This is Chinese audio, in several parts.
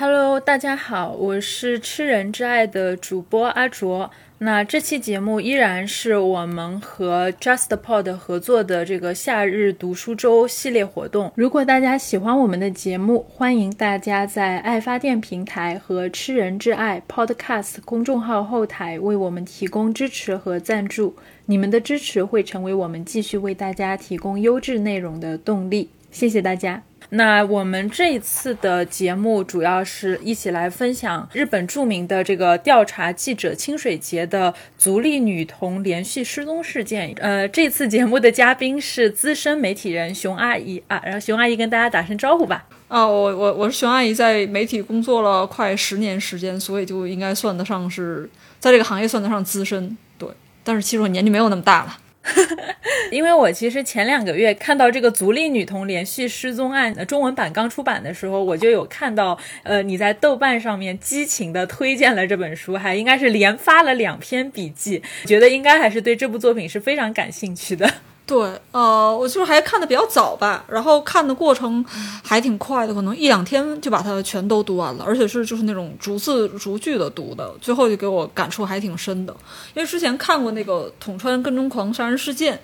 Hello，大家好，我是吃人之爱的主播阿卓。那这期节目依然是我们和 JustPod 合作的这个夏日读书周系列活动。如果大家喜欢我们的节目，欢迎大家在爱发电平台和吃人之爱 Podcast 公众号后台为我们提供支持和赞助。你们的支持会成为我们继续为大家提供优质内容的动力。谢谢大家。那我们这一次的节目主要是一起来分享日本著名的这个调查记者清水节的足利女童连续失踪事件。呃，这次节目的嘉宾是资深媒体人熊阿姨啊，然后熊阿姨跟大家打声招呼吧。啊，我我我是熊阿姨，在媒体工作了快十年时间，所以就应该算得上是在这个行业算得上资深。对，但是其实我年纪没有那么大了。因为我其实前两个月看到这个足力女童连续失踪案的中文版刚出版的时候，我就有看到，呃，你在豆瓣上面激情的推荐了这本书，还应该是连发了两篇笔记，觉得应该还是对这部作品是非常感兴趣的。对，呃，我就是还看的比较早吧，然后看的过程还挺快的，可能一两天就把它全都读完了，而且是就是那种逐字逐句的读的，最后就给我感触还挺深的。因为之前看过那个统川跟踪狂杀人事件，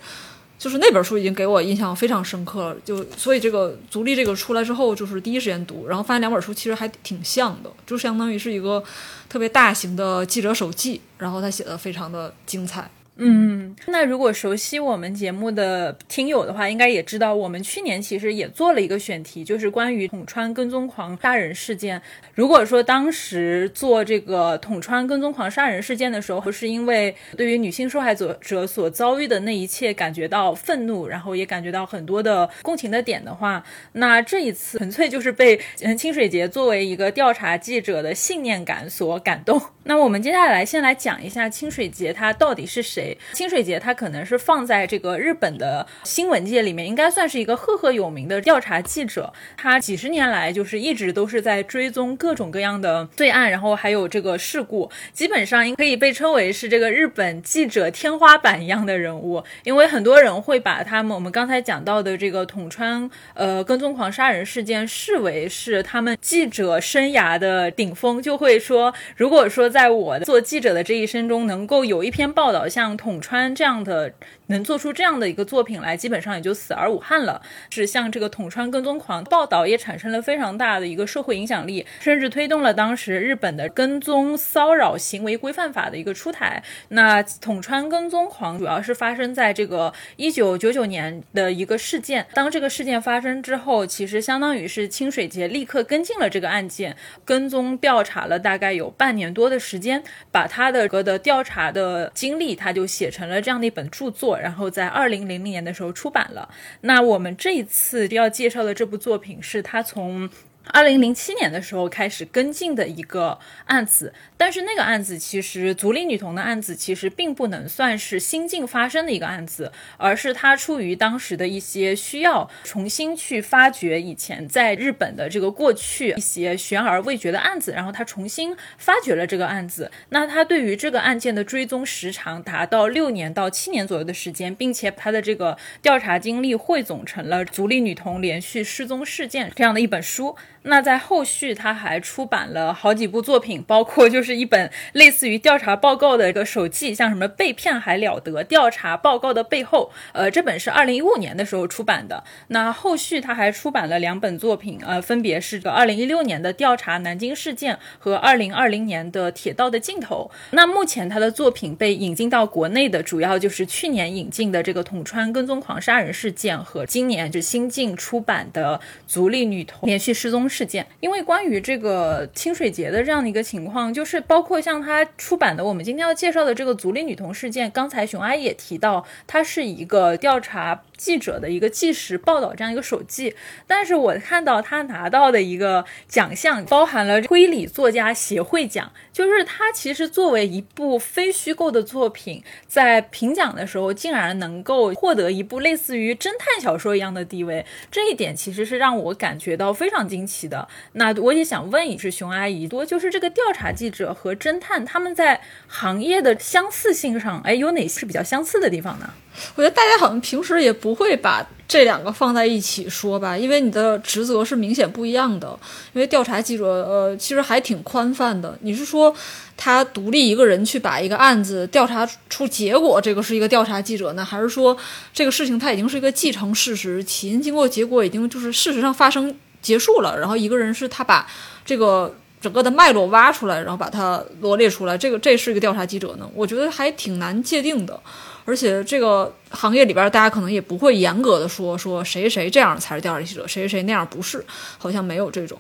就是那本书已经给我印象非常深刻了，就所以这个足利这个出来之后，就是第一时间读，然后发现两本书其实还挺像的，就相当于是一个特别大型的记者手记，然后他写的非常的精彩。嗯，那如果熟悉我们节目的听友的话，应该也知道，我们去年其实也做了一个选题，就是关于统川跟踪狂杀人事件。如果说当时做这个统川跟踪狂杀人事件的时候，是因为对于女性受害者者所遭遇的那一切感觉到愤怒，然后也感觉到很多的共情的点的话，那这一次纯粹就是被嗯清水节作为一个调查记者的信念感所感动。那我们接下来先来讲一下清水节他到底是谁。清水节，他可能是放在这个日本的新闻界里面，应该算是一个赫赫有名的调查记者。他几十年来就是一直都是在追踪各种各样的罪案，然后还有这个事故，基本上可以被称为是这个日本记者天花板一样的人物。因为很多人会把他们我们刚才讲到的这个统川呃跟踪狂杀人事件视为是他们记者生涯的顶峰，就会说，如果说在我做记者的这一生中能够有一篇报道像统穿这样的能做出这样的一个作品来，基本上也就死而无憾了。是像这个统川跟踪狂报道也产生了非常大的一个社会影响力，甚至推动了当时日本的跟踪骚扰行为规范法的一个出台。那统川跟踪狂主要是发生在这个一九九九年的一个事件。当这个事件发生之后，其实相当于是清水节立刻跟进了这个案件，跟踪调查了大概有半年多的时间，把他的个的调查的经历他。就写成了这样的一本著作，然后在二零零零年的时候出版了。那我们这一次要介绍的这部作品，是他从。二零零七年的时候开始跟进的一个案子，但是那个案子其实足利女童的案子其实并不能算是新近发生的一个案子，而是它出于当时的一些需要，重新去发掘以前在日本的这个过去一些悬而未决的案子，然后他重新发掘了这个案子。那他对于这个案件的追踪时长达到六年到七年左右的时间，并且他的这个调查经历汇总成了《足利女童连续失踪事件》这样的一本书。那在后续，他还出版了好几部作品，包括就是一本类似于调查报告的一个手记，像什么被骗还了得？调查报告的背后，呃，这本是二零一五年的时候出版的。那后续他还出版了两本作品，呃，分别是个二零一六年的调查南京事件和二零二零年的铁道的尽头。那目前他的作品被引进到国内的主要就是去年引进的这个统川跟踪狂杀人事件和今年就新晋出版的足利女童连续失踪。事件，因为关于这个清水节的这样的一个情况，就是包括像他出版的我们今天要介绍的这个足利女童事件，刚才熊阿姨也提到，它是一个调查。记者的一个纪实报道这样一个手记，但是我看到他拿到的一个奖项包含了推理作家协会奖，就是他其实作为一部非虚构的作品，在评奖的时候竟然能够获得一部类似于侦探小说一样的地位，这一点其实是让我感觉到非常惊奇。的。那我也想问一句，熊阿姨，多就是这个调查记者和侦探他们在行业的相似性上，哎，有哪些是比较相似的地方呢？我觉得大家好像平时也不会把这两个放在一起说吧，因为你的职责是明显不一样的。因为调查记者，呃，其实还挺宽泛的。你是说他独立一个人去把一个案子调查出结果，这个是一个调查记者呢，还是说这个事情它已经是一个既成事实，起因、经过、结果已经就是事实上发生结束了，然后一个人是他把这个整个的脉络挖出来，然后把它罗列出来，这个这是一个调查记者呢？我觉得还挺难界定的。而且这个行业里边，大家可能也不会严格的说说谁谁这样才是调查记者，谁谁那样不是，好像没有这种。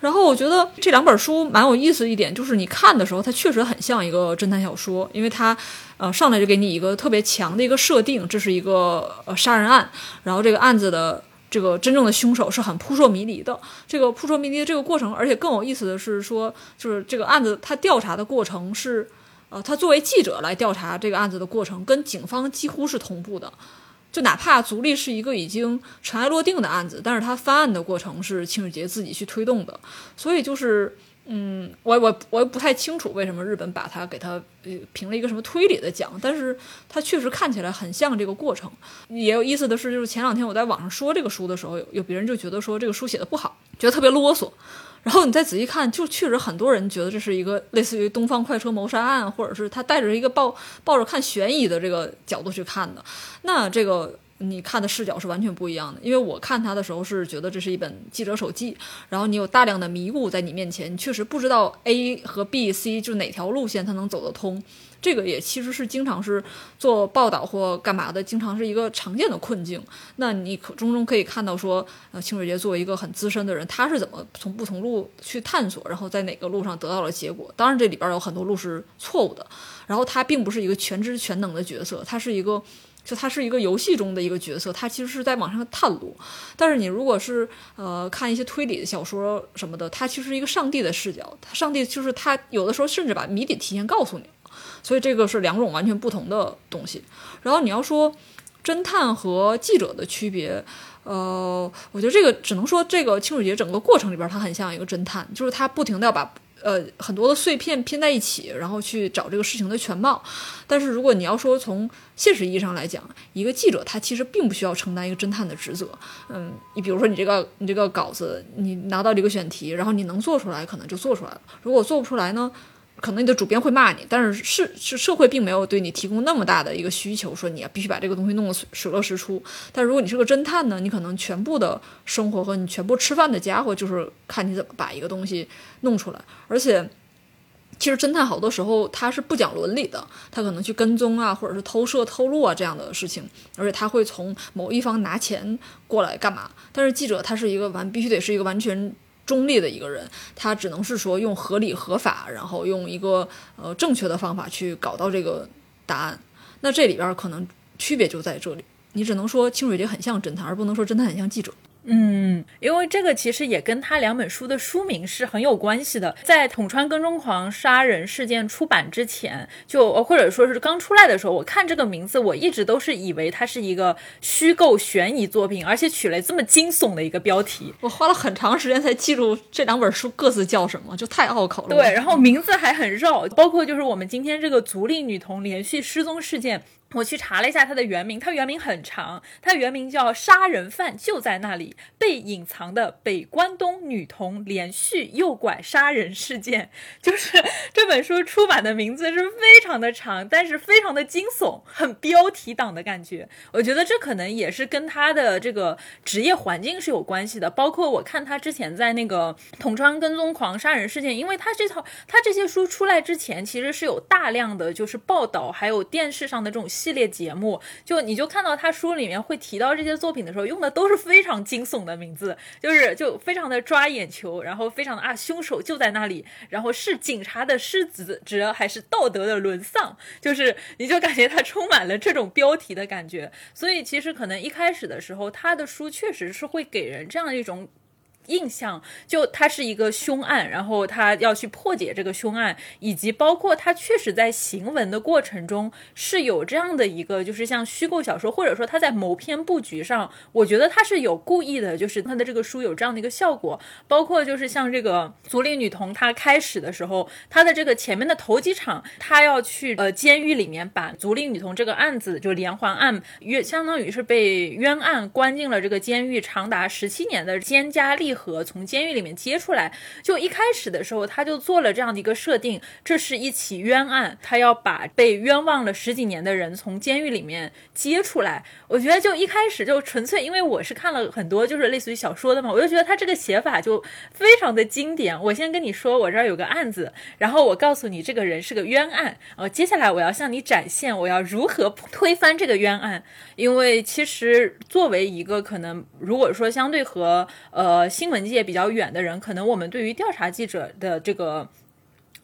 然后我觉得这两本书蛮有意思一点，就是你看的时候，它确实很像一个侦探小说，因为它呃上来就给你一个特别强的一个设定，这是一个呃杀人案，然后这个案子的这个真正的凶手是很扑朔迷离的。这个扑朔迷离的这个过程，而且更有意思的是说，就是这个案子他调查的过程是。呃，他作为记者来调查这个案子的过程，跟警方几乎是同步的。就哪怕足力是一个已经尘埃落定的案子，但是他翻案的过程是清水节自己去推动的。所以就是，嗯，我我我不太清楚为什么日本把它给他呃评了一个什么推理的奖，但是它确实看起来很像这个过程。也有意思的是，就是前两天我在网上说这个书的时候，有有别人就觉得说这个书写的不好，觉得特别啰嗦。然后你再仔细看，就确实很多人觉得这是一个类似于《东方快车谋杀案》，或者是他带着一个抱抱着看悬疑的这个角度去看的。那这个你看的视角是完全不一样的。因为我看他的时候是觉得这是一本记者手记，然后你有大量的迷雾在你面前，你确实不知道 A 和 B、C 就哪条路线它能走得通。这个也其实是经常是做报道或干嘛的，经常是一个常见的困境。那你可中中可以看到说，呃，清水节作为一个很资深的人，他是怎么从不同路去探索，然后在哪个路上得到了结果。当然这里边有很多路是错误的。然后他并不是一个全知全能的角色，他是一个就他是一个游戏中的一个角色，他其实是在往上探路。但是你如果是呃看一些推理的小说什么的，他其实是一个上帝的视角，他上帝就是他有的时候甚至把谜底提前告诉你。所以这个是两种完全不同的东西。然后你要说侦探和记者的区别，呃，我觉得这个只能说这个清水节整个过程里边，它很像一个侦探，就是他不停的要把呃很多的碎片拼在一起，然后去找这个事情的全貌。但是如果你要说从现实意义上来讲，一个记者他其实并不需要承担一个侦探的职责。嗯，你比如说你这个你这个稿子，你拿到这个选题，然后你能做出来，可能就做出来了。如果做不出来呢？可能你的主编会骂你，但是是是社会并没有对你提供那么大的一个需求，说你必须把这个东西弄得水落石出。但如果你是个侦探呢，你可能全部的生活和你全部吃饭的家伙，就是看你怎么把一个东西弄出来。而且，其实侦探好多时候他是不讲伦理的，他可能去跟踪啊，或者是偷摄、偷录啊这样的事情，而且他会从某一方拿钱过来干嘛？但是记者他是一个完，必须得是一个完全。中立的一个人，他只能是说用合理合法，然后用一个呃正确的方法去搞到这个答案。那这里边可能区别就在这里，你只能说清水节很像侦探，而不能说侦探很像记者。嗯，因为这个其实也跟他两本书的书名是很有关系的。在统川跟踪狂杀人事件出版之前，就或者说是刚出来的时候，我看这个名字，我一直都是以为它是一个虚构悬疑作品，而且取了这么惊悚的一个标题。我花了很长时间才记住这两本书各自叫什么，就太拗口了。对，然后名字还很绕，包括就是我们今天这个足利女童连续失踪事件。我去查了一下它的原名，它原名很长，它原名叫《杀人犯就在那里：被隐藏的北关东女童连续诱拐杀人事件》。就是这本书出版的名字是非常的长，但是非常的惊悚，很标题党的感觉。我觉得这可能也是跟他的这个职业环境是有关系的。包括我看他之前在那个《统川跟踪狂杀人事件》，因为他这套他这些书出来之前，其实是有大量的就是报道，还有电视上的这种。系列节目，就你就看到他书里面会提到这些作品的时候，用的都是非常惊悚的名字，就是就非常的抓眼球，然后非常的啊，凶手就在那里，然后是警察的失职还是道德的沦丧，就是你就感觉他充满了这种标题的感觉，所以其实可能一开始的时候，他的书确实是会给人这样一种。印象，就它是一个凶案，然后他要去破解这个凶案，以及包括他确实在行文的过程中是有这样的一个，就是像虚构小说，或者说他在谋篇布局上，我觉得他是有故意的，就是他的这个书有这样的一个效果。包括就是像这个足利女童，她开始的时候，她的这个前面的头几场，她要去呃监狱里面把足利女童这个案子，就连环案约，相当于是被冤案关进了这个监狱长达十七年的菅加利和从监狱里面接出来。就一开始的时候，他就做了这样的一个设定，这是一起冤案，他要把被冤枉了十几年的人从监狱里面接出来。我觉得就一开始就纯粹，因为我是看了很多就是类似于小说的嘛，我就觉得他这个写法就非常的经典。我先跟你说，我这儿有个案子，然后我告诉你这个人是个冤案，呃，接下来我要向你展现我要如何推翻这个冤案。因为其实作为一个可能，如果说相对和呃新新闻界比较远的人，可能我们对于调查记者的这个。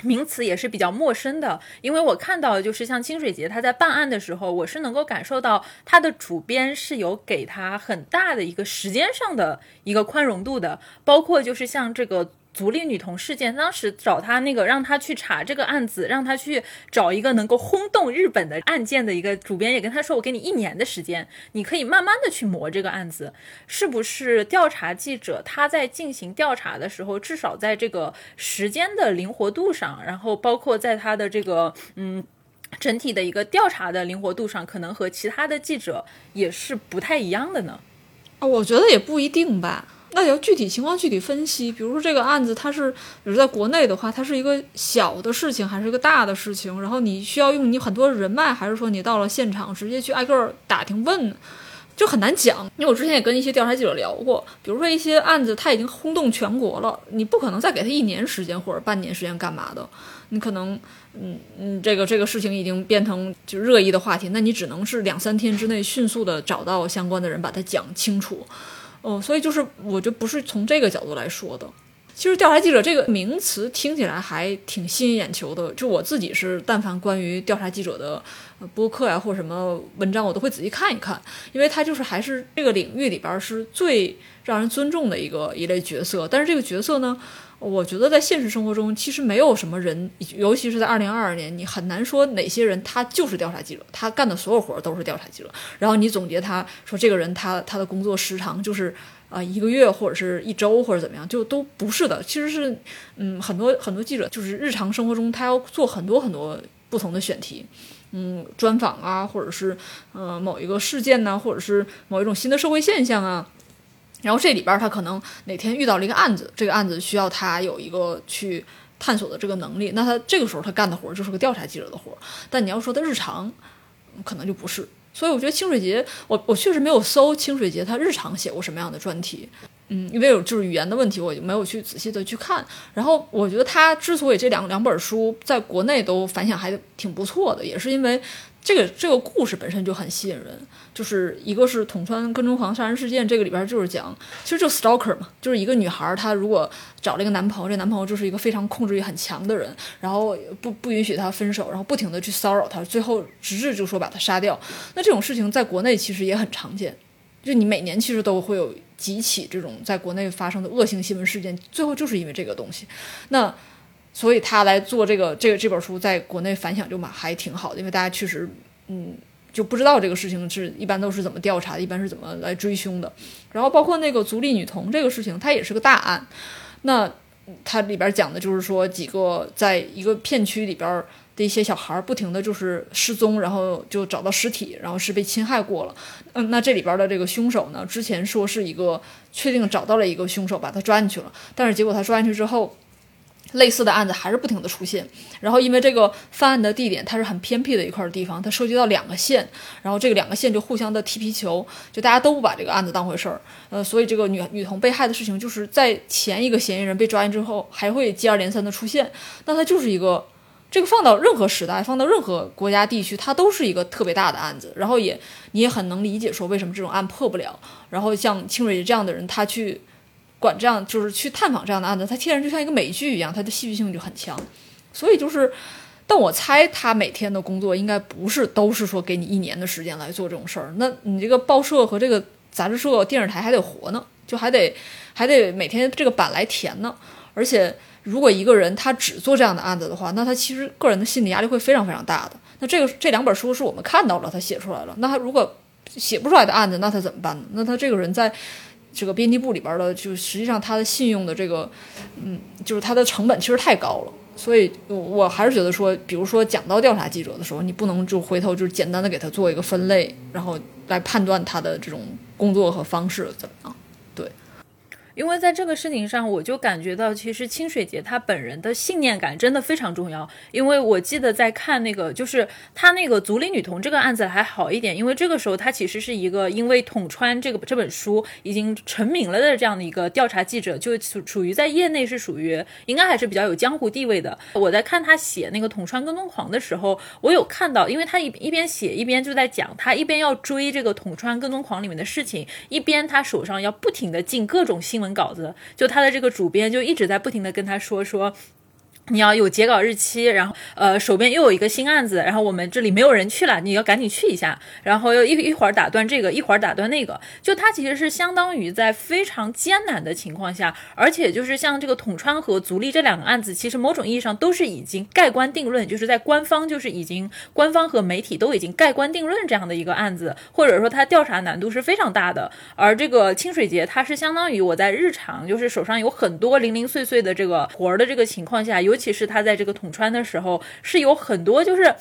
名词也是比较陌生的，因为我看到就是像清水节他在办案的时候，我是能够感受到他的主编是有给他很大的一个时间上的一个宽容度的，包括就是像这个。足利女童事件，当时找他那个让他去查这个案子，让他去找一个能够轰动日本的案件的一个主编，也跟他说：“我给你一年的时间，你可以慢慢的去磨这个案子，是不是？调查记者他在进行调查的时候，至少在这个时间的灵活度上，然后包括在他的这个嗯整体的一个调查的灵活度上，可能和其他的记者也是不太一样的呢？啊，我觉得也不一定吧。那要具体情况具体分析，比如说这个案子，它是，比如在国内的话，它是一个小的事情还是一个大的事情？然后你需要用你很多人脉，还是说你到了现场直接去挨个打听问，就很难讲。因为我之前也跟一些调查记者聊过，比如说一些案子，它已经轰动全国了，你不可能再给他一年时间或者半年时间干嘛的，你可能，嗯嗯，这个这个事情已经变成就热议的话题，那你只能是两三天之内迅速的找到相关的人，把它讲清楚。哦，所以就是我觉得不是从这个角度来说的。其实调查记者这个名词听起来还挺吸引眼球的。就我自己是，但凡关于调查记者的播客呀或者什么文章，我都会仔细看一看，因为他就是还是这个领域里边是最让人尊重的一个一类角色。但是这个角色呢？我觉得在现实生活中，其实没有什么人，尤其是在二零二二年，你很难说哪些人他就是调查记者，他干的所有活儿都是调查记者。然后你总结他说这个人他他的工作时长就是啊一个月或者是一周或者怎么样，就都不是的。其实是嗯很多很多记者就是日常生活中他要做很多很多不同的选题，嗯专访啊，或者是呃某一个事件呢，或者是某一种新的社会现象啊。然后这里边他可能哪天遇到了一个案子，这个案子需要他有一个去探索的这个能力，那他这个时候他干的活就是个调查记者的活。但你要说他日常，可能就不是。所以我觉得清水节，我我确实没有搜清水节他日常写过什么样的专题，嗯，因为有就是语言的问题，我就没有去仔细的去看。然后我觉得他之所以这两两本书在国内都反响还挺不错的，也是因为。这个这个故事本身就很吸引人，就是一个是统穿跟踪狂杀人事件，这个里边就是讲，其实就 stalker 嘛，就是一个女孩，她如果找了一个男朋友，这男朋友就是一个非常控制欲很强的人，然后不不允许她分手，然后不停的去骚扰她，最后直至就说把她杀掉。那这种事情在国内其实也很常见，就你每年其实都会有几起这种在国内发生的恶性新闻事件，最后就是因为这个东西。那所以他来做这个这个这本书，在国内反响就蛮还挺好的，因为大家确实，嗯，就不知道这个事情是一般都是怎么调查的，一般是怎么来追凶的。然后包括那个足利女童这个事情，它也是个大案。那它里边讲的就是说，几个在一个片区里边的一些小孩儿不停的就是失踪，然后就找到尸体，然后是被侵害过了。嗯，那这里边的这个凶手呢，之前说是一个确定找到了一个凶手，把他抓进去了，但是结果他抓进去之后。类似的案子还是不停的出现，然后因为这个犯案的地点它是很偏僻的一块地方，它涉及到两个县，然后这个两个县就互相的踢皮球，就大家都不把这个案子当回事儿，呃，所以这个女女童被害的事情就是在前一个嫌疑人被抓进之后，还会接二连三的出现，那它就是一个这个放到任何时代，放到任何国家地区，它都是一个特别大的案子，然后也你也很能理解说为什么这种案破不了，然后像清蕊这样的人，他去。管这样就是去探访这样的案子，他天然就像一个美剧一样，他的戏剧性就很强。所以就是，但我猜他每天的工作应该不是都是说给你一年的时间来做这种事儿。那你这个报社和这个杂志社、电视台还得活呢，就还得还得每天这个版来填呢。而且，如果一个人他只做这样的案子的话，那他其实个人的心理压力会非常非常大的。那这个这两本书是我们看到了他写出来了，那他如果写不出来的案子，那他怎么办呢？那他这个人在 这个编辑部里边的，就实际上他的信用的这个，嗯，就是他的成本其实太高了。所以，我还是觉得说，比如说讲到调查记者的时候，你不能就回头就简单的给他做一个分类，然后来判断他的这种工作和方式怎么样。因为在这个事情上，我就感觉到，其实清水节他本人的信念感真的非常重要。因为我记得在看那个，就是他那个足里女童这个案子还好一点，因为这个时候他其实是一个因为捅穿这个这本书已经成名了的这样的一个调查记者，就属属于在业内是属于应该还是比较有江湖地位的。我在看他写那个捅穿跟踪狂的时候，我有看到，因为他一一边写一边就在讲，他一边要追这个捅穿跟踪狂里面的事情，一边他手上要不停的进各种新。文稿子，就他的这个主编就一直在不停的跟他说说。你要有截稿日期，然后呃手边又有一个新案子，然后我们这里没有人去了，你要赶紧去一下，然后又一一会儿打断这个，一会儿打断那个，就他其实是相当于在非常艰难的情况下，而且就是像这个统川和足利这两个案子，其实某种意义上都是已经盖棺定论，就是在官方就是已经官方和媒体都已经盖棺定论这样的一个案子，或者说他调查难度是非常大的，而这个清水节它是相当于我在日常就是手上有很多零零碎碎的这个活儿的这个情况下有。尤其是他在这个统穿的时候，是有很多就是。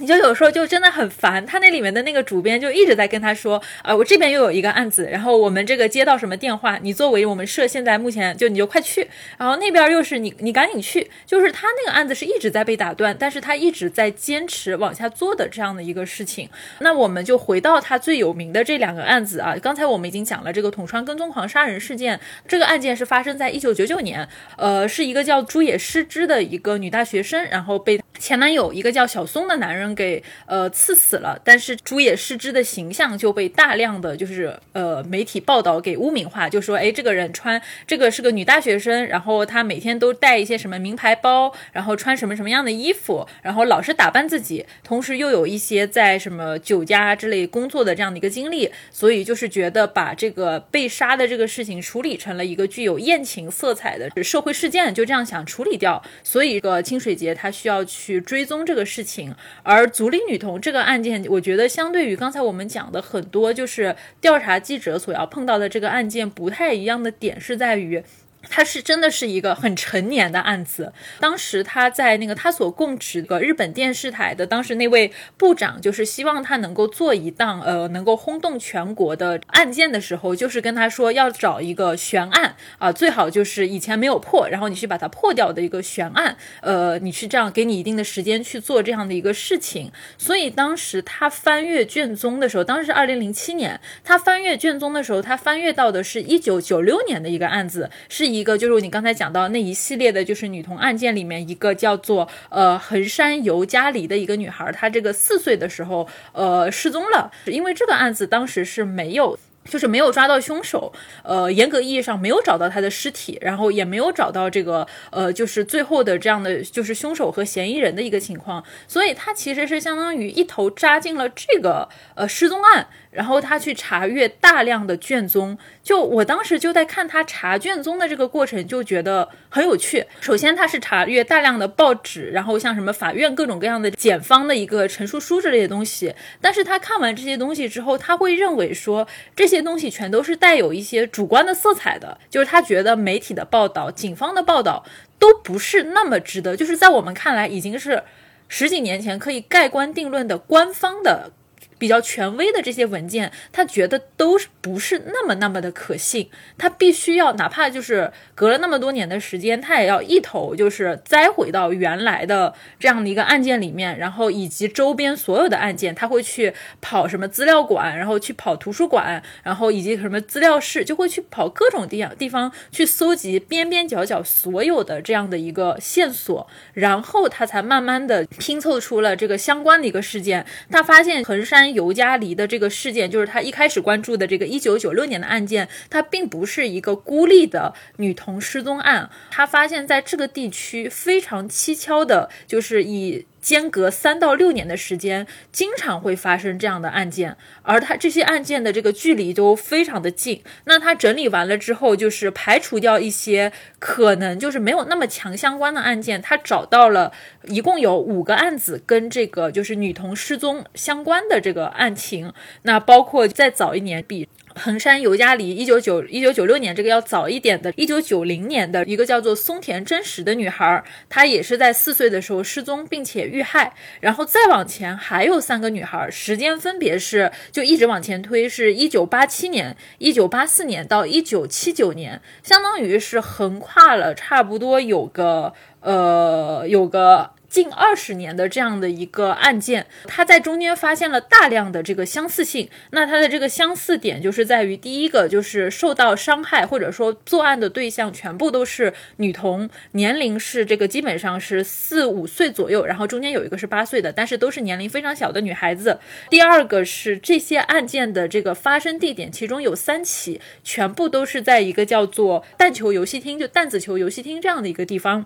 你就有时候就真的很烦，他那里面的那个主编就一直在跟他说，啊，我这边又有一个案子，然后我们这个接到什么电话，你作为我们社现在目前就你就快去，然后那边又是你你赶紧去，就是他那个案子是一直在被打断，但是他一直在坚持往下做的这样的一个事情。那我们就回到他最有名的这两个案子啊，刚才我们已经讲了这个统川跟踪狂杀人事件，这个案件是发生在一九九九年，呃，是一个叫朱野诗织的一个女大学生，然后被前男友一个叫小松的男人。给呃刺死了，但是竹野诗织的形象就被大量的就是呃媒体报道给污名化，就说哎这个人穿这个是个女大学生，然后她每天都带一些什么名牌包，然后穿什么什么样的衣服，然后老是打扮自己，同时又有一些在什么酒家之类工作的这样的一个经历，所以就是觉得把这个被杀的这个事情处理成了一个具有艳情色彩的社会事件，就这样想处理掉，所以这个清水节他需要去去追踪这个事情，而。而足利女童这个案件，我觉得相对于刚才我们讲的很多，就是调查记者所要碰到的这个案件不太一样的点，是在于。他是真的是一个很成年的案子。当时他在那个他所供职的日本电视台的当时那位部长，就是希望他能够做一档呃能够轰动全国的案件的时候，就是跟他说要找一个悬案啊，最好就是以前没有破，然后你去把它破掉的一个悬案。呃，你去这样给你一定的时间去做这样的一个事情。所以当时他翻阅卷宗的时候，当时是二零零七年，他翻阅卷宗的时候，他翻阅到的是一九九六年的一个案子，是一。一个就是你刚才讲到那一系列的，就是女童案件里面一个叫做呃横山由佳里的一个女孩，她这个四岁的时候呃失踪了，因为这个案子当时是没有。就是没有抓到凶手，呃，严格意义上没有找到他的尸体，然后也没有找到这个，呃，就是最后的这样的就是凶手和嫌疑人的一个情况，所以他其实是相当于一头扎进了这个呃失踪案，然后他去查阅大量的卷宗，就我当时就在看他查卷宗的这个过程，就觉得很有趣。首先他是查阅大量的报纸，然后像什么法院各种各样的检方的一个陈述书之类的东西，但是他看完这些东西之后，他会认为说这些。这些东西全都是带有一些主观的色彩的，就是他觉得媒体的报道、警方的报道都不是那么值得，就是在我们看来已经是十几年前可以盖棺定论的官方的。比较权威的这些文件，他觉得都是不是那么那么的可信，他必须要哪怕就是隔了那么多年的时间，他也要一头就是栽回到原来的这样的一个案件里面，然后以及周边所有的案件，他会去跑什么资料馆，然后去跑图书馆，然后以及什么资料室，就会去跑各种地地方去搜集边边角角所有的这样的一个线索，然后他才慢慢的拼凑出了这个相关的一个事件。他发现横山。尤加黎的这个事件，就是他一开始关注的这个一九九六年的案件，它并不是一个孤立的女童失踪案。他发现，在这个地区非常蹊跷的，就是以间隔三到六年的时间，经常会发生这样的案件，而他这些案件的这个距离都非常的近。那他整理完了之后，就是排除掉一些可能就是没有那么强相关的案件，他找到了一共有五个案子跟这个就是女童失踪相关的这个案情。那包括再早一年比。衡山尤佳里，一九九一九九六年，这个要早一点的，一九九零年的一个叫做松田真实的女孩，她也是在四岁的时候失踪，并且遇害。然后再往前还有三个女孩，时间分别是就一直往前推，是一九八七年、一九八四年到一九七九年，相当于是横跨了差不多有个呃有个。近二十年的这样的一个案件，他在中间发现了大量的这个相似性。那它的这个相似点就是在于，第一个就是受到伤害或者说作案的对象全部都是女童，年龄是这个基本上是四五岁左右，然后中间有一个是八岁的，但是都是年龄非常小的女孩子。第二个是这些案件的这个发生地点，其中有三起全部都是在一个叫做弹球游戏厅，就弹子球游戏厅这样的一个地方。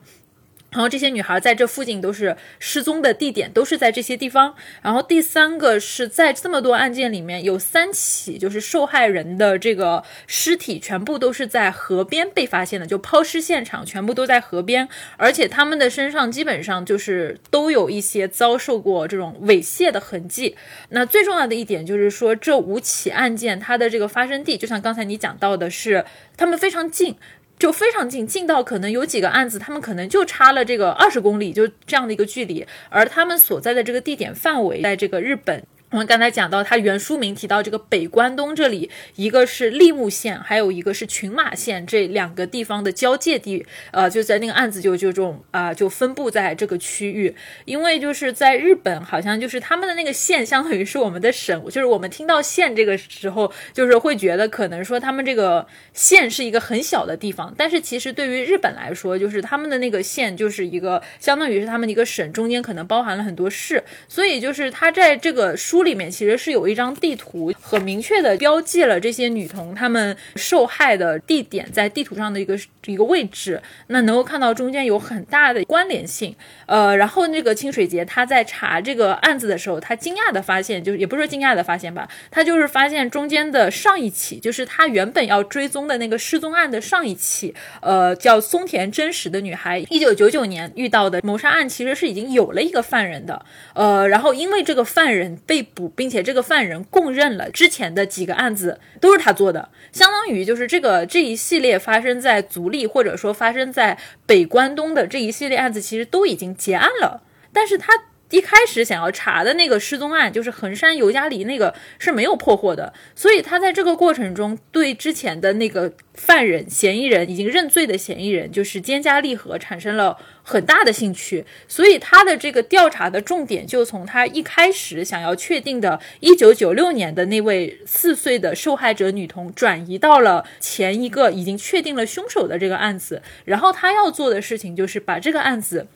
然后这些女孩在这附近都是失踪的地点，都是在这些地方。然后第三个是在这么多案件里面有三起，就是受害人的这个尸体全部都是在河边被发现的，就抛尸现场全部都在河边，而且他们的身上基本上就是都有一些遭受过这种猥亵的痕迹。那最重要的一点就是说，这五起案件它的这个发生地，就像刚才你讲到的是，他们非常近。就非常近，近到可能有几个案子，他们可能就差了这个二十公里，就这样的一个距离，而他们所在的这个地点范围，在这个日本。我们刚才讲到，它原书名提到这个北关东这里，一个是立木县，还有一个是群马县这两个地方的交界地，呃，就在那个案子就就这种啊，就分布在这个区域。因为就是在日本，好像就是他们的那个县相当于是我们的省，就是我们听到县这个时候，就是会觉得可能说他们这个县是一个很小的地方，但是其实对于日本来说，就是他们的那个县就是一个相当于是他们一个省，中间可能包含了很多市，所以就是他在这个书。里面其实是有一张地图，很明确的标记了这些女童她们受害的地点，在地图上的一个一个位置，那能够看到中间有很大的关联性。呃，然后那个清水节他在查这个案子的时候，他惊讶的发现，就是也不是惊讶的发现吧，他就是发现中间的上一起，就是他原本要追踪的那个失踪案的上一起，呃，叫松田真实的女孩，一九九九年遇到的谋杀案，其实是已经有了一个犯人的，呃，然后因为这个犯人被并且这个犯人供认了之前的几个案子都是他做的，相当于就是这个这一系列发生在足利或者说发生在北关东的这一系列案子，其实都已经结案了，但是他。一开始想要查的那个失踪案，就是衡山尤佳离那个是没有破获的，所以他在这个过程中对之前的那个犯人、嫌疑人已经认罪的嫌疑人，就是菅加利和产生了很大的兴趣，所以他的这个调查的重点就从他一开始想要确定的1996年的那位四岁的受害者女童，转移到了前一个已经确定了凶手的这个案子，然后他要做的事情就是把这个案子。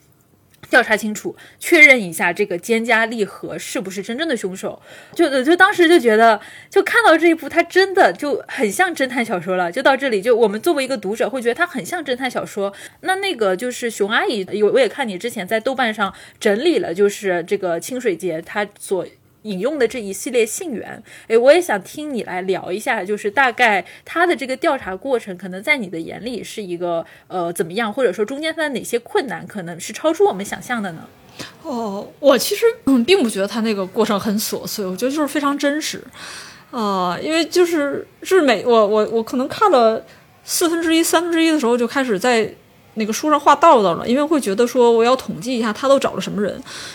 调查清楚，确认一下这个菅加利和是不是真正的凶手。就就当时就觉得，就看到这一部，他真的就很像侦探小说了。就到这里，就我们作为一个读者会觉得他很像侦探小说。那那个就是熊阿姨，有我也看你之前在豆瓣上整理了，就是这个清水节他所。引用的这一系列信源，诶，我也想听你来聊一下，就是大概他的这个调查过程，可能在你的眼里是一个呃怎么样，或者说中间他的哪些困难，可能是超出我们想象的呢？哦，我其实嗯并不觉得他那个过程很琐碎，我觉得就是非常真实，啊，因为就是日美，我我我可能看了四分之一、三分之一的时候就开始在。那个书上画道道了，因为会觉得说我要统计一下他都找了什么人，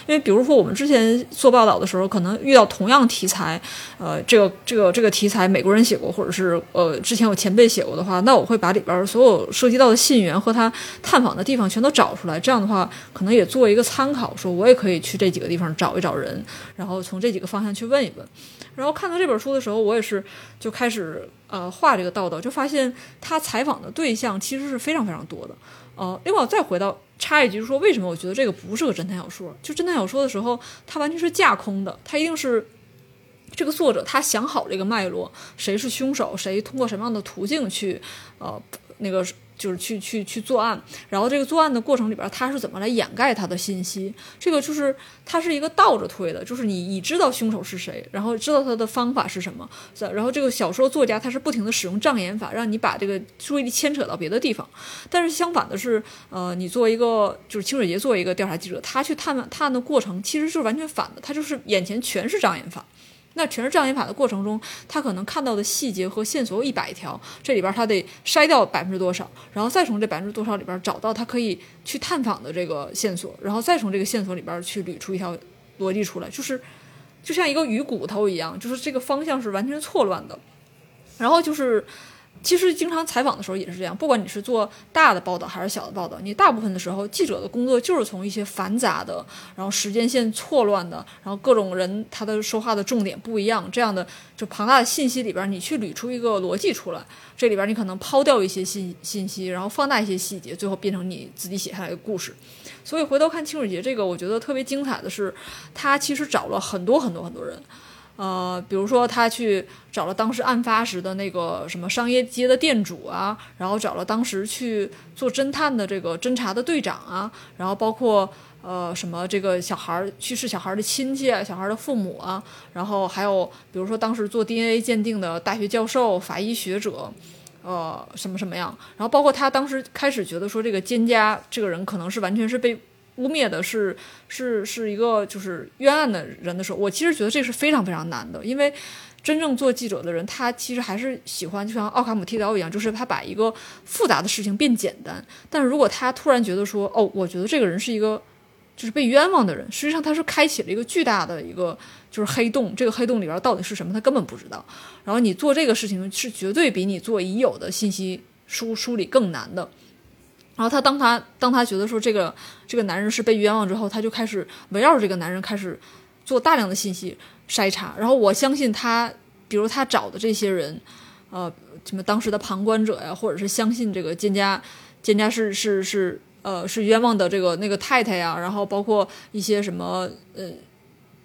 因为比如说我们之前做报道的时候，可能遇到同样题材，呃，这个这个这个题材美国人写过，或者是呃之前有前辈写过的话，那我会把里边所有涉及到的信源和他探访的地方全都找出来，这样的话可能也做一个参考，说我也可以去这几个地方找一找人，然后从这几个方向去问一问。然后看到这本书的时候，我也是就开始呃画这个道道，就发现他采访的对象其实是非常非常多的。呃，另外我再回到插一句，说为什么我觉得这个不是个侦探小说？就侦探小说的时候，它完全是架空的，它一定是这个作者他想好这个脉络，谁是凶手，谁通过什么样的途径去呃那个就是去去去作案，然后这个作案的过程里边，他是怎么来掩盖他的信息？这个就是他是一个倒着推的，就是你已知道凶手是谁，然后知道他的方法是什么，然后这个小说作家他是不停的使用障眼法，让你把这个注意力牵扯到别的地方。但是相反的是，呃，你作为一个就是清水节作为一个调查记者，他去探探案的过程其实是完全反的，他就是眼前全是障眼法。那全是障眼法的过程中，他可能看到的细节和线索有一百条，这里边他得筛掉百分之多少，然后再从这百分之多少里边找到他可以去探访的这个线索，然后再从这个线索里边去捋出一条逻辑出来，就是就像一个鱼骨头一样，就是这个方向是完全错乱的，然后就是。其实经常采访的时候也是这样，不管你是做大的报道还是小的报道，你大部分的时候记者的工作就是从一些繁杂的，然后时间线错乱的，然后各种人他的说话的重点不一样，这样的就庞大的信息里边，你去捋出一个逻辑出来。这里边你可能抛掉一些信信息，然后放大一些细节，最后变成你自己写下来的故事。所以回头看清水节这个，我觉得特别精彩的是，他其实找了很多很多很多人。呃，比如说他去找了当时案发时的那个什么商业街的店主啊，然后找了当时去做侦探的这个侦查的队长啊，然后包括呃什么这个小孩去世小孩的亲戚啊，小孩的父母啊，然后还有比如说当时做 DNA 鉴定的大学教授、法医学者，呃什么什么样，然后包括他当时开始觉得说这个奸家这个人可能是完全是被。污蔑的是是是一个就是冤案的人的时候，我其实觉得这是非常非常难的，因为真正做记者的人，他其实还是喜欢就像奥卡姆剃刀一样，就是他把一个复杂的事情变简单。但如果他突然觉得说，哦，我觉得这个人是一个就是被冤枉的人，实际上他是开启了一个巨大的一个就是黑洞，这个黑洞里边到底是什么，他根本不知道。然后你做这个事情是绝对比你做已有的信息梳梳理更难的。然后他当他当他觉得说这个这个男人是被冤枉之后，他就开始围绕着这个男人开始做大量的信息筛查。然后我相信他，比如他找的这些人，呃，什么当时的旁观者呀，或者是相信这个蒹葭蒹葭是是是呃是冤枉的这个那个太太呀，然后包括一些什么呃。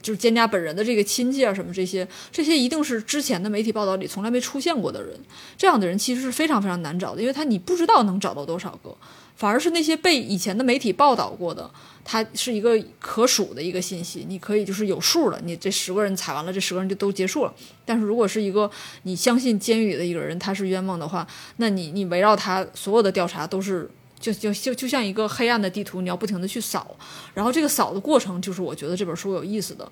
就是蒹葭本人的这个亲戚啊，什么这些，这些一定是之前的媒体报道里从来没出现过的人。这样的人其实是非常非常难找的，因为他你不知道能找到多少个，反而是那些被以前的媒体报道过的，他是一个可数的一个信息，你可以就是有数了。你这十个人采完了，这十个人就都结束了。但是如果是一个你相信监狱里的一个人他是冤枉的话，那你你围绕他所有的调查都是。就就就就像一个黑暗的地图，你要不停的去扫，然后这个扫的过程就是我觉得这本书有意思的、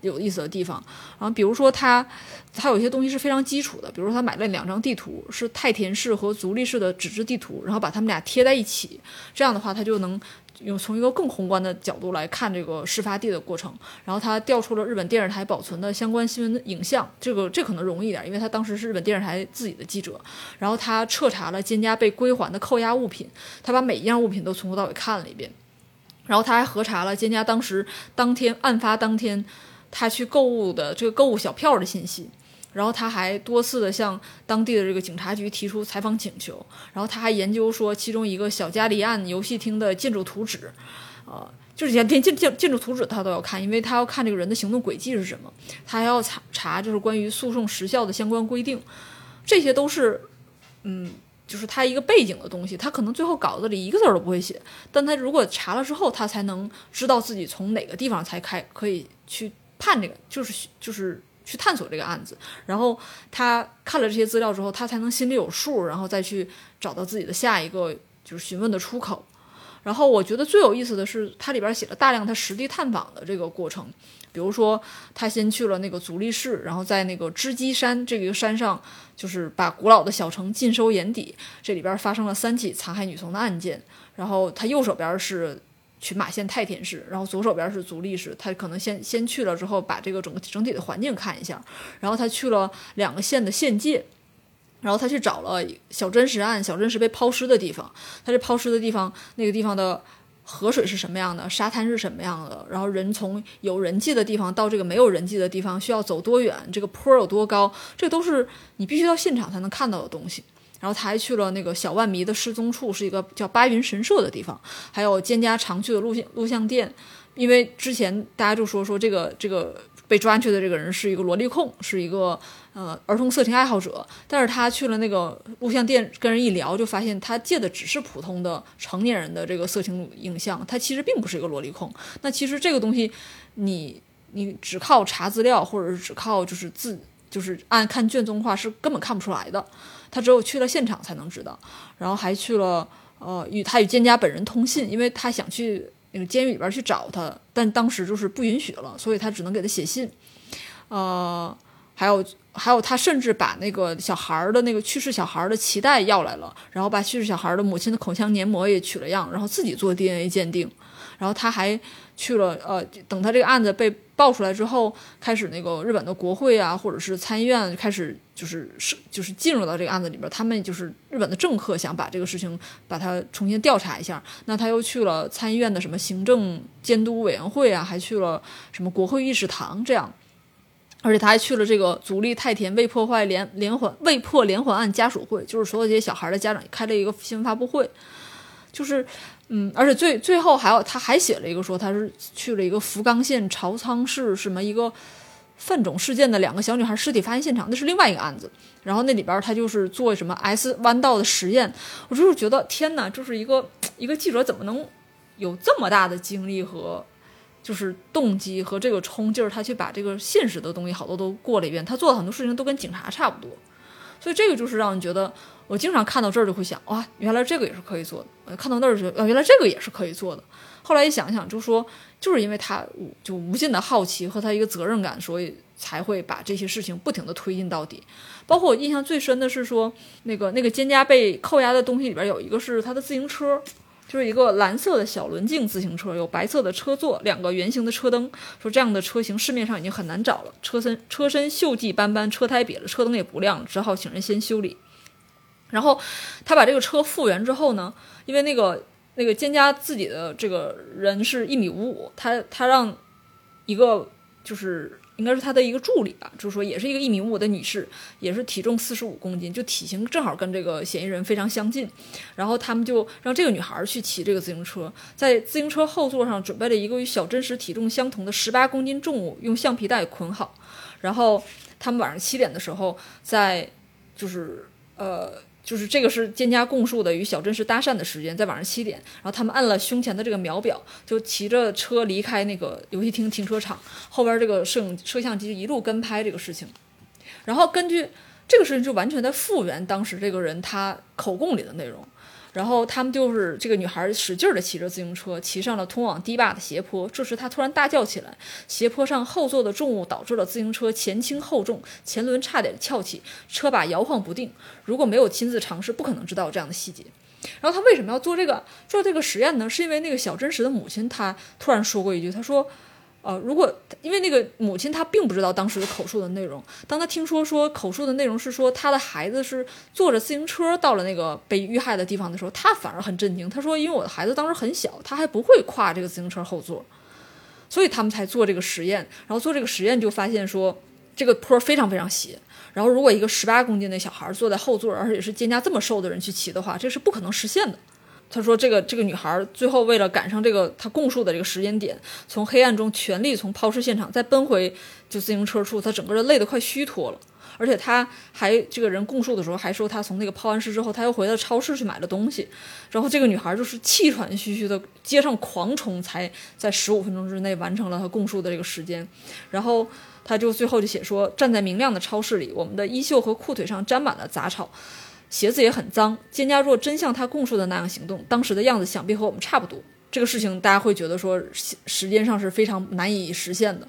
有意思的地方。然后比如说他，他有些东西是非常基础的，比如说他买了两张地图，是太田市和足利市的纸质地图，然后把他们俩贴在一起，这样的话他就能。用从一个更宏观的角度来看这个事发地的过程，然后他调出了日本电视台保存的相关新闻影像，这个这可能容易一点，因为他当时是日本电视台自己的记者。然后他彻查了蒹葭被归还的扣押物品，他把每一样物品都从头到尾看了一遍。然后他还核查了蒹葭当时当天案发当天他去购物的这个购物小票的信息。然后他还多次的向当地的这个警察局提出采访请求，然后他还研究说其中一个小加利岸游戏厅的建筑图纸，呃，就是连建建建筑图纸他都要看，因为他要看这个人的行动轨迹是什么，他还要查查就是关于诉讼时效的相关规定，这些都是，嗯，就是他一个背景的东西，他可能最后稿子里一个字儿都不会写，但他如果查了之后，他才能知道自己从哪个地方才开可以去判这个，就是就是。去探索这个案子，然后他看了这些资料之后，他才能心里有数，然后再去找到自己的下一个就是询问的出口。然后我觉得最有意思的是，它里边写了大量他实地探访的这个过程，比如说他先去了那个足利市，然后在那个织基山这个山上，就是把古老的小城尽收眼底，这里边发生了三起残害女童的案件。然后他右手边是。群马县太田市，然后左手边是足利市，他可能先先去了之后，把这个整个整体的环境看一下，然后他去了两个县的县界，然后他去找了小真实案，小真实被抛尸的地方，他这抛尸的地方，那个地方的河水是什么样的，沙滩是什么样的，然后人从有人迹的地方到这个没有人迹的地方需要走多远，这个坡有多高，这都是你必须到现场才能看到的东西。然后他还去了那个小万弥的失踪处，是一个叫八云神社的地方，还有蒹葭常去的录像录像店，因为之前大家就说说这个这个被抓去的这个人是一个萝莉控，是一个呃儿童色情爱好者，但是他去了那个录像店跟人一聊，就发现他借的只是普通的成年人的这个色情影像，他其实并不是一个萝莉控。那其实这个东西，你你只靠查资料，或者是只靠就是自就是按看卷宗的话，是根本看不出来的。他只有去了现场才能知道，然后还去了呃与他与蒹葭本人通信，因为他想去那个监狱里边去找他，但当时就是不允许了，所以他只能给他写信。呃，还有还有，他甚至把那个小孩的那个去世小孩的脐带要来了，然后把去世小孩的母亲的口腔黏膜也取了样，然后自己做 DNA 鉴定。然后他还去了呃，等他这个案子被爆出来之后，开始那个日本的国会啊，或者是参议院开始就是是就是进入到这个案子里边，他们就是日本的政客想把这个事情把它重新调查一下。那他又去了参议院的什么行政监督委员会啊，还去了什么国会议事堂这样。而且他还去了这个足利太田未破坏连连环未破连环案家属会，就是所有这些小孩的家长开了一个新闻发布会，就是嗯，而且最最后还有他还写了一个说他是去了一个福冈县朝仓市什么一个粪种事件的两个小女孩尸体发现现场，那是另外一个案子。然后那里边他就是做什么 S 弯道的实验，我就是觉得天哪，就是一个一个记者怎么能有这么大的精力和。就是动机和这个冲劲儿，他去把这个现实的东西好多都过了一遍。他做的很多事情都跟警察差不多，所以这个就是让你觉得，我经常看到这儿就会想，哇，原来这个也是可以做的。看到那儿就，啊，原来这个也是可以做的。后来一想想，就说就是因为他就无尽的好奇和他一个责任感，所以才会把这些事情不停的推进到底。包括我印象最深的是说，那个那个蒹葭被扣押的东西里边有一个是他的自行车。就是一个蓝色的小轮径自行车，有白色的车座，两个圆形的车灯。说这样的车型市面上已经很难找了，车身车身锈迹斑斑，车胎瘪了，车灯也不亮，只好请人先修理。然后他把这个车复原之后呢，因为那个那个蒹葭自己的这个人是一米五五，他他让一个就是。应该是他的一个助理吧，就是说也是一个一米五五的女士，也是体重四十五公斤，就体型正好跟这个嫌疑人非常相近。然后他们就让这个女孩去骑这个自行车，在自行车后座上准备了一个与小真实体重相同的十八公斤重物，用橡皮带捆好。然后他们晚上七点的时候，在就是呃。就是这个是蒹葭供述的与小真实搭讪的时间，在晚上七点，然后他们按了胸前的这个秒表，就骑着车离开那个游戏厅停车场，后边这个摄影摄像机一路跟拍这个事情，然后根据这个事情就完全在复原当时这个人他口供里的内容。然后他们就是这个女孩使劲地骑着自行车，骑上了通往堤坝的斜坡。这时她突然大叫起来，斜坡上后座的重物导致了自行车前轻后重，前轮差点翘起，车把摇晃不定。如果没有亲自尝试，不可能知道这样的细节。然后他为什么要做这个做这个实验呢？是因为那个小真实的母亲，她突然说过一句，她说。呃，如果因为那个母亲她并不知道当时的口述的内容，当她听说说口述的内容是说她的孩子是坐着自行车到了那个被遇害的地方的时候，她反而很震惊。她说：“因为我的孩子当时很小，他还不会跨这个自行车后座，所以他们才做这个实验。然后做这个实验就发现说，这个坡非常非常斜。然后如果一个十八公斤的小孩坐在后座，而且是肩胛这么瘦的人去骑的话，这是不可能实现的。”他说：“这个这个女孩最后为了赶上这个她供述的这个时间点，从黑暗中全力从抛尸现场再奔回就自行车处，她整个人累得快虚脱了。而且她还这个人供述的时候还说，她从那个抛完尸之后，她又回到超市去买了东西。然后这个女孩就是气喘吁吁的街上狂冲，才在十五分钟之内完成了她供述的这个时间。然后她就最后就写说，站在明亮的超市里，我们的衣袖和裤腿上沾满了杂草。”鞋子也很脏。蒹葭若真像他供述的那样行动，当时的样子想必和我们差不多。这个事情大家会觉得说时间上是非常难以实现的。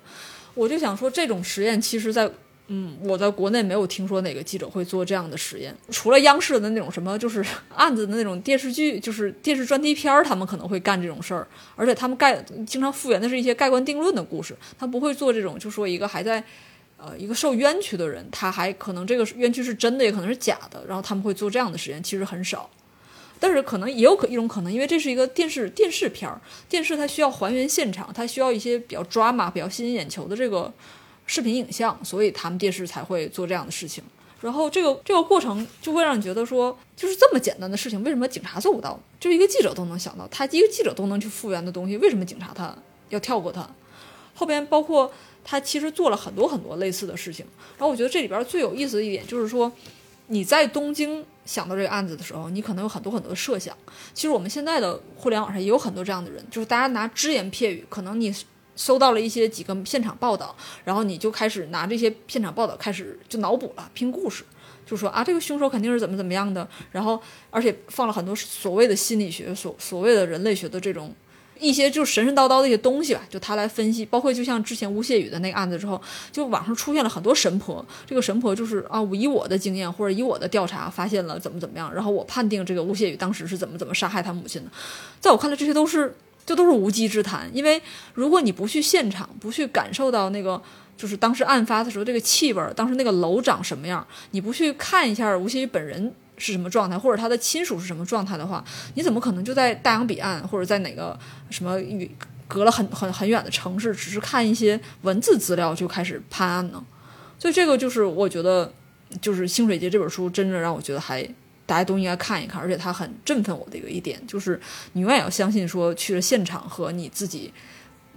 我就想说，这种实验其实，在嗯，我在国内没有听说哪个记者会做这样的实验。除了央视的那种什么就是 案子的那种电视剧，就是电视专题片儿，他们可能会干这种事儿。而且他们盖经常复原的是一些盖棺定论的故事，他不会做这种，就说一个还在。呃，一个受冤屈的人，他还可能这个冤屈是真的，也可能是假的。然后他们会做这样的实验，其实很少。但是可能也有可一种可能，因为这是一个电视电视片儿，电视它需要还原现场，它需要一些比较抓马、比较吸引眼球的这个视频影像，所以他们电视才会做这样的事情。然后这个这个过程就会让你觉得说，就是这么简单的事情，为什么警察做不到？就一个记者都能想到，他一个记者都能去复原的东西，为什么警察他要跳过他？后边包括他其实做了很多很多类似的事情。然后我觉得这里边最有意思的一点就是说，你在东京想到这个案子的时候，你可能有很多很多的设想。其实我们现在的互联网上也有很多这样的人，就是大家拿只言片语，可能你搜到了一些几个现场报道，然后你就开始拿这些现场报道开始就脑补了，拼故事。就说啊，这个凶手肯定是怎么怎么样的，然后而且放了很多所谓的心理学、所所谓的人类学的这种一些就神神叨叨的一些东西吧，就他来分析。包括就像之前吴谢宇的那个案子之后，就网上出现了很多神婆。这个神婆就是啊，我以我的经验或者以我的调查发现了怎么怎么样，然后我判定这个吴谢宇当时是怎么怎么杀害他母亲的。在我看来，这些都是这都是无稽之谈，因为如果你不去现场，不去感受到那个。就是当时案发的时候，这个气味，当时那个楼长什么样？你不去看一下吴谢宇本人是什么状态，或者他的亲属是什么状态的话，你怎么可能就在大洋彼岸，或者在哪个什么隔了很很很远的城市，只是看一些文字资料就开始判案呢？所以这个就是我觉得，就是《清水节》这本书真正让我觉得还大家都应该看一看，而且它很振奋我的一个一点，就是你永远要相信说去了现场和你自己，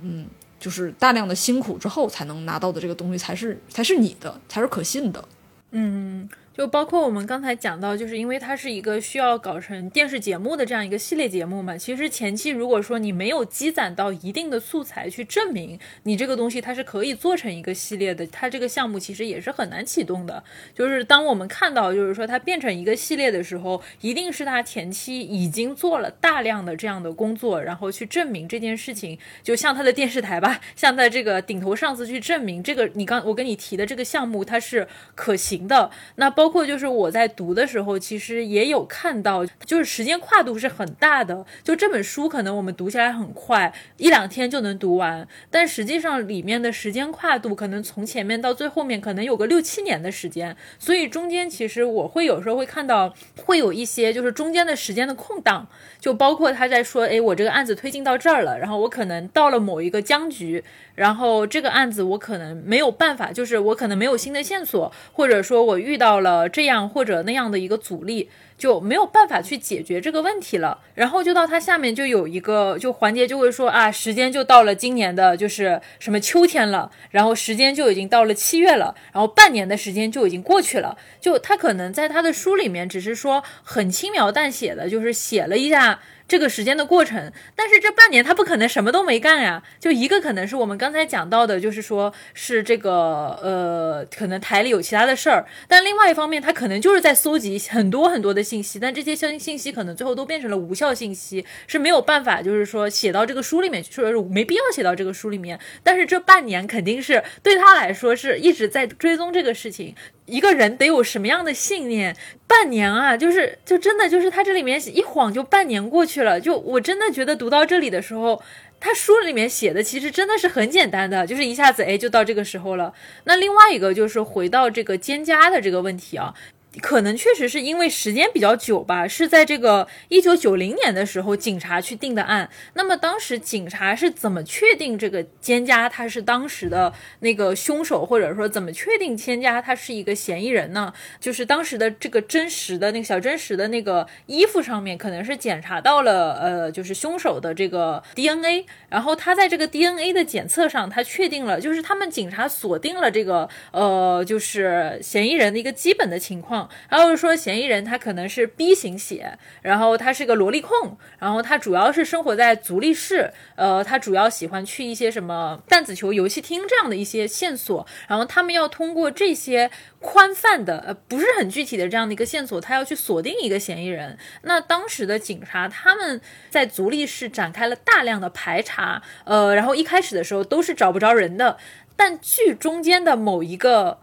嗯。就是大量的辛苦之后才能拿到的这个东西，才是才是你的，才是可信的。嗯。就包括我们刚才讲到，就是因为它是一个需要搞成电视节目的这样一个系列节目嘛。其实前期如果说你没有积攒到一定的素材去证明你这个东西它是可以做成一个系列的，它这个项目其实也是很难启动的。就是当我们看到就是说它变成一个系列的时候，一定是它前期已经做了大量的这样的工作，然后去证明这件事情，就像它的电视台吧，像在这个顶头上司去证明这个你刚我跟你提的这个项目它是可行的。那包包括就是我在读的时候，其实也有看到，就是时间跨度是很大的。就这本书可能我们读起来很快，一两天就能读完，但实际上里面的时间跨度可能从前面到最后面可能有个六七年的时间。所以中间其实我会有时候会看到，会有一些就是中间的时间的空档，就包括他在说，哎，我这个案子推进到这儿了，然后我可能到了某一个僵局。然后这个案子我可能没有办法，就是我可能没有新的线索，或者说我遇到了这样或者那样的一个阻力，就没有办法去解决这个问题了。然后就到他下面就有一个就环节就会说啊，时间就到了今年的就是什么秋天了，然后时间就已经到了七月了，然后半年的时间就已经过去了。就他可能在他的书里面只是说很轻描淡写的，就是写了一下。这个时间的过程，但是这半年他不可能什么都没干呀。就一个可能是我们刚才讲到的，就是说是这个呃，可能台里有其他的事儿，但另外一方面他可能就是在搜集很多很多的信息，但这些信信息可能最后都变成了无效信息，是没有办法就是说写到这个书里面去，说是没必要写到这个书里面。但是这半年肯定是对他来说是一直在追踪这个事情。一个人得有什么样的信念？半年啊，就是就真的就是他这里面一晃就半年过去了。就我真的觉得读到这里的时候，他书里面写的其实真的是很简单的，就是一下子哎就到这个时候了。那另外一个就是回到这个蒹葭的这个问题啊。可能确实是因为时间比较久吧，是在这个一九九零年的时候，警察去定的案。那么当时警察是怎么确定这个蒹葭他是当时的那个凶手，或者说怎么确定蒹葭他是一个嫌疑人呢？就是当时的这个真实的那个小真实的那个衣服上面，可能是检查到了呃，就是凶手的这个 DNA。然后他在这个 DNA 的检测上，他确定了，就是他们警察锁定了这个呃，就是嫌疑人的一个基本的情况。还有说嫌疑人他可能是 B 型血，然后他是个萝莉控，然后他主要是生活在足力市，呃，他主要喜欢去一些什么弹子球游戏厅这样的一些线索，然后他们要通过这些宽泛的呃不是很具体的这样的一个线索，他要去锁定一个嫌疑人。那当时的警察他们在足力市展开了大量的排查，呃，然后一开始的时候都是找不着人的，但据中间的某一个。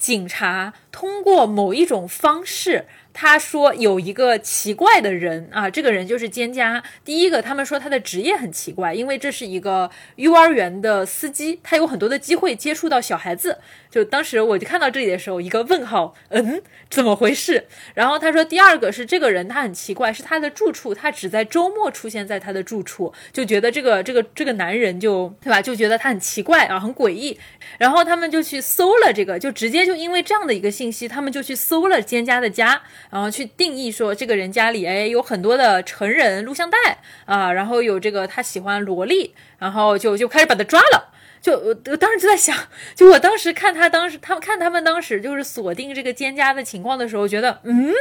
警察通过某一种方式。他说有一个奇怪的人啊，这个人就是蒹葭。第一个，他们说他的职业很奇怪，因为这是一个幼儿园的司机，他有很多的机会接触到小孩子。就当时我就看到这里的时候，一个问号，嗯，怎么回事？然后他说第二个是这个人他很奇怪，是他的住处，他只在周末出现在他的住处，就觉得这个这个这个男人就对吧，就觉得他很奇怪啊，很诡异。然后他们就去搜了这个，就直接就因为这样的一个信息，他们就去搜了蒹葭的家。然后去定义说，这个人家里哎有很多的成人录像带啊，然后有这个他喜欢萝莉，然后就就开始把他抓了。就我当时就在想，就我当时看他当时他们看他们当时就是锁定这个奸家的情况的时候，觉得嗯。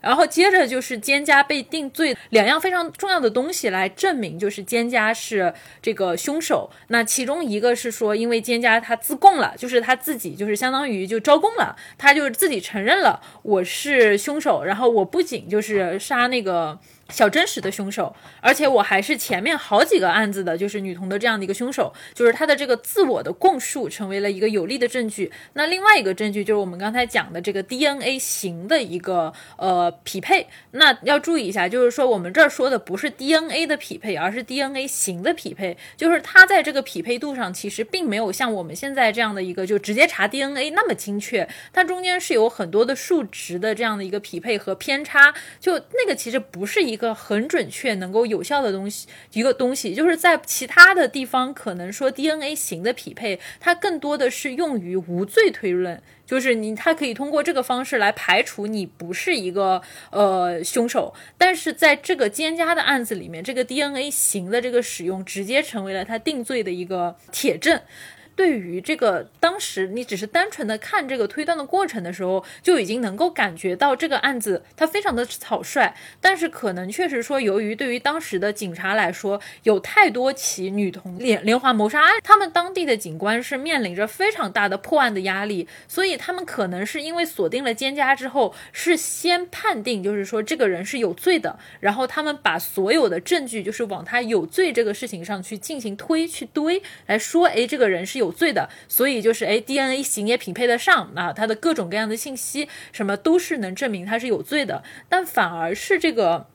然后接着就是蒹葭被定罪，两样非常重要的东西来证明，就是蒹葭是这个凶手。那其中一个是说，因为蒹葭他自供了，就是他自己就是相当于就招供了，他就是自己承认了我是凶手，然后我不仅就是杀那个。小真实的凶手，而且我还是前面好几个案子的，就是女童的这样的一个凶手，就是他的这个自我的供述成为了一个有力的证据。那另外一个证据就是我们刚才讲的这个 DNA 型的一个呃匹配。那要注意一下，就是说我们这儿说的不是 DNA 的匹配，而是 DNA 型的匹配，就是它在这个匹配度上其实并没有像我们现在这样的一个就直接查 DNA 那么精确，它中间是有很多的数值的这样的一个匹配和偏差，就那个其实不是一。个很准确、能够有效的东西，一个东西就是在其他的地方，可能说 DNA 型的匹配，它更多的是用于无罪推论，就是你它可以通过这个方式来排除你不是一个呃凶手。但是在这个奸家的案子里面，这个 DNA 型的这个使用，直接成为了他定罪的一个铁证。对于这个当时你只是单纯的看这个推断的过程的时候，就已经能够感觉到这个案子它非常的草率，但是可能确实说，由于对于当时的警察来说，有太多起女童连连环谋杀案，他们当地的警官是面临着非常大的破案的压力，所以他们可能是因为锁定了奸家之后，是先判定就是说这个人是有罪的，然后他们把所有的证据就是往他有罪这个事情上去进行推去堆来说，哎，这个人是有。罪的，所以就是哎，DNA 型也匹配得上啊，他的各种各样的信息什么都是能证明他是有罪的，但反而是这个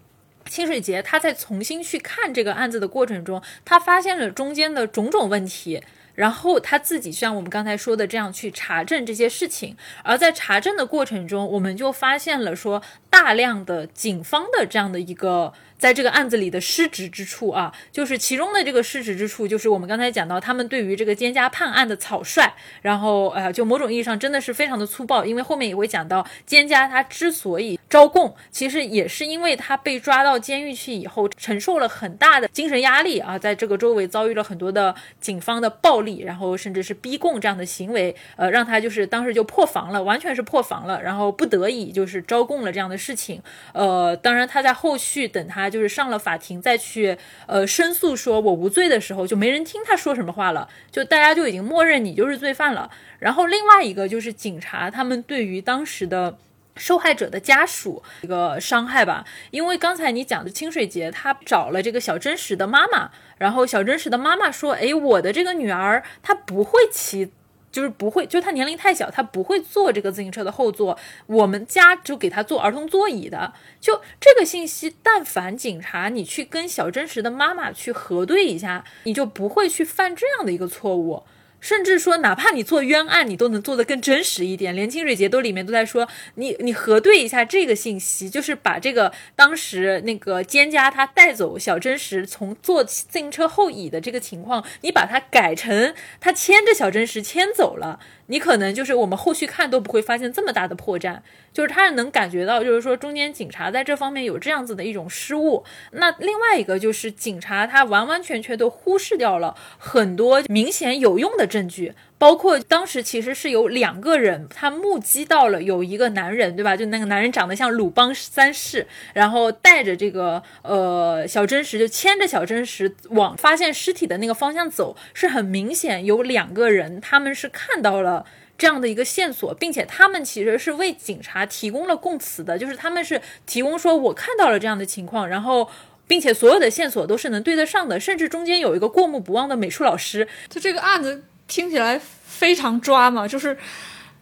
清水节他在重新去看这个案子的过程中，他发现了中间的种种问题，然后他自己像我们刚才说的这样去查证这些事情，而在查证的过程中，我们就发现了说大量的警方的这样的一个。在这个案子里的失职之处啊，就是其中的这个失职之处，就是我们刚才讲到他们对于这个奸家判案的草率，然后呃，就某种意义上真的是非常的粗暴。因为后面也会讲到，奸家他之所以招供，其实也是因为他被抓到监狱去以后，承受了很大的精神压力啊，在这个周围遭遇了很多的警方的暴力，然后甚至是逼供这样的行为，呃，让他就是当时就破防了，完全是破防了，然后不得已就是招供了这样的事情。呃，当然他在后续等他。就是上了法庭再去呃申诉说我无罪的时候，就没人听他说什么话了，就大家就已经默认你就是罪犯了。然后另外一个就是警察他们对于当时的受害者的家属一个伤害吧，因为刚才你讲的清水节他找了这个小真实的妈妈，然后小真实的妈妈说，哎，我的这个女儿她不会骑。就是不会，就他年龄太小，他不会坐这个自行车的后座。我们家就给他坐儿童座椅的。就这个信息，但凡警察你去跟小真实的妈妈去核对一下，你就不会去犯这样的一个错误。甚至说，哪怕你做冤案，你都能做得更真实一点。连清水节都里面都在说，你你核对一下这个信息，就是把这个当时那个蒹葭他带走小真实从坐自行车后椅的这个情况，你把它改成他牵着小真实牵走了。你可能就是我们后续看都不会发现这么大的破绽，就是他能感觉到，就是说中间警察在这方面有这样子的一种失误。那另外一个就是警察他完完全全都忽视掉了很多明显有用的证据。包括当时其实是有两个人，他目击到了有一个男人，对吧？就那个男人长得像鲁邦三世，然后带着这个呃小真实，就牵着小真实往发现尸体的那个方向走，是很明显有两个人，他们是看到了这样的一个线索，并且他们其实是为警察提供了供词的，就是他们是提供说我看到了这样的情况，然后并且所有的线索都是能对得上的，甚至中间有一个过目不忘的美术老师，就这个案子。听起来非常抓嘛，就是，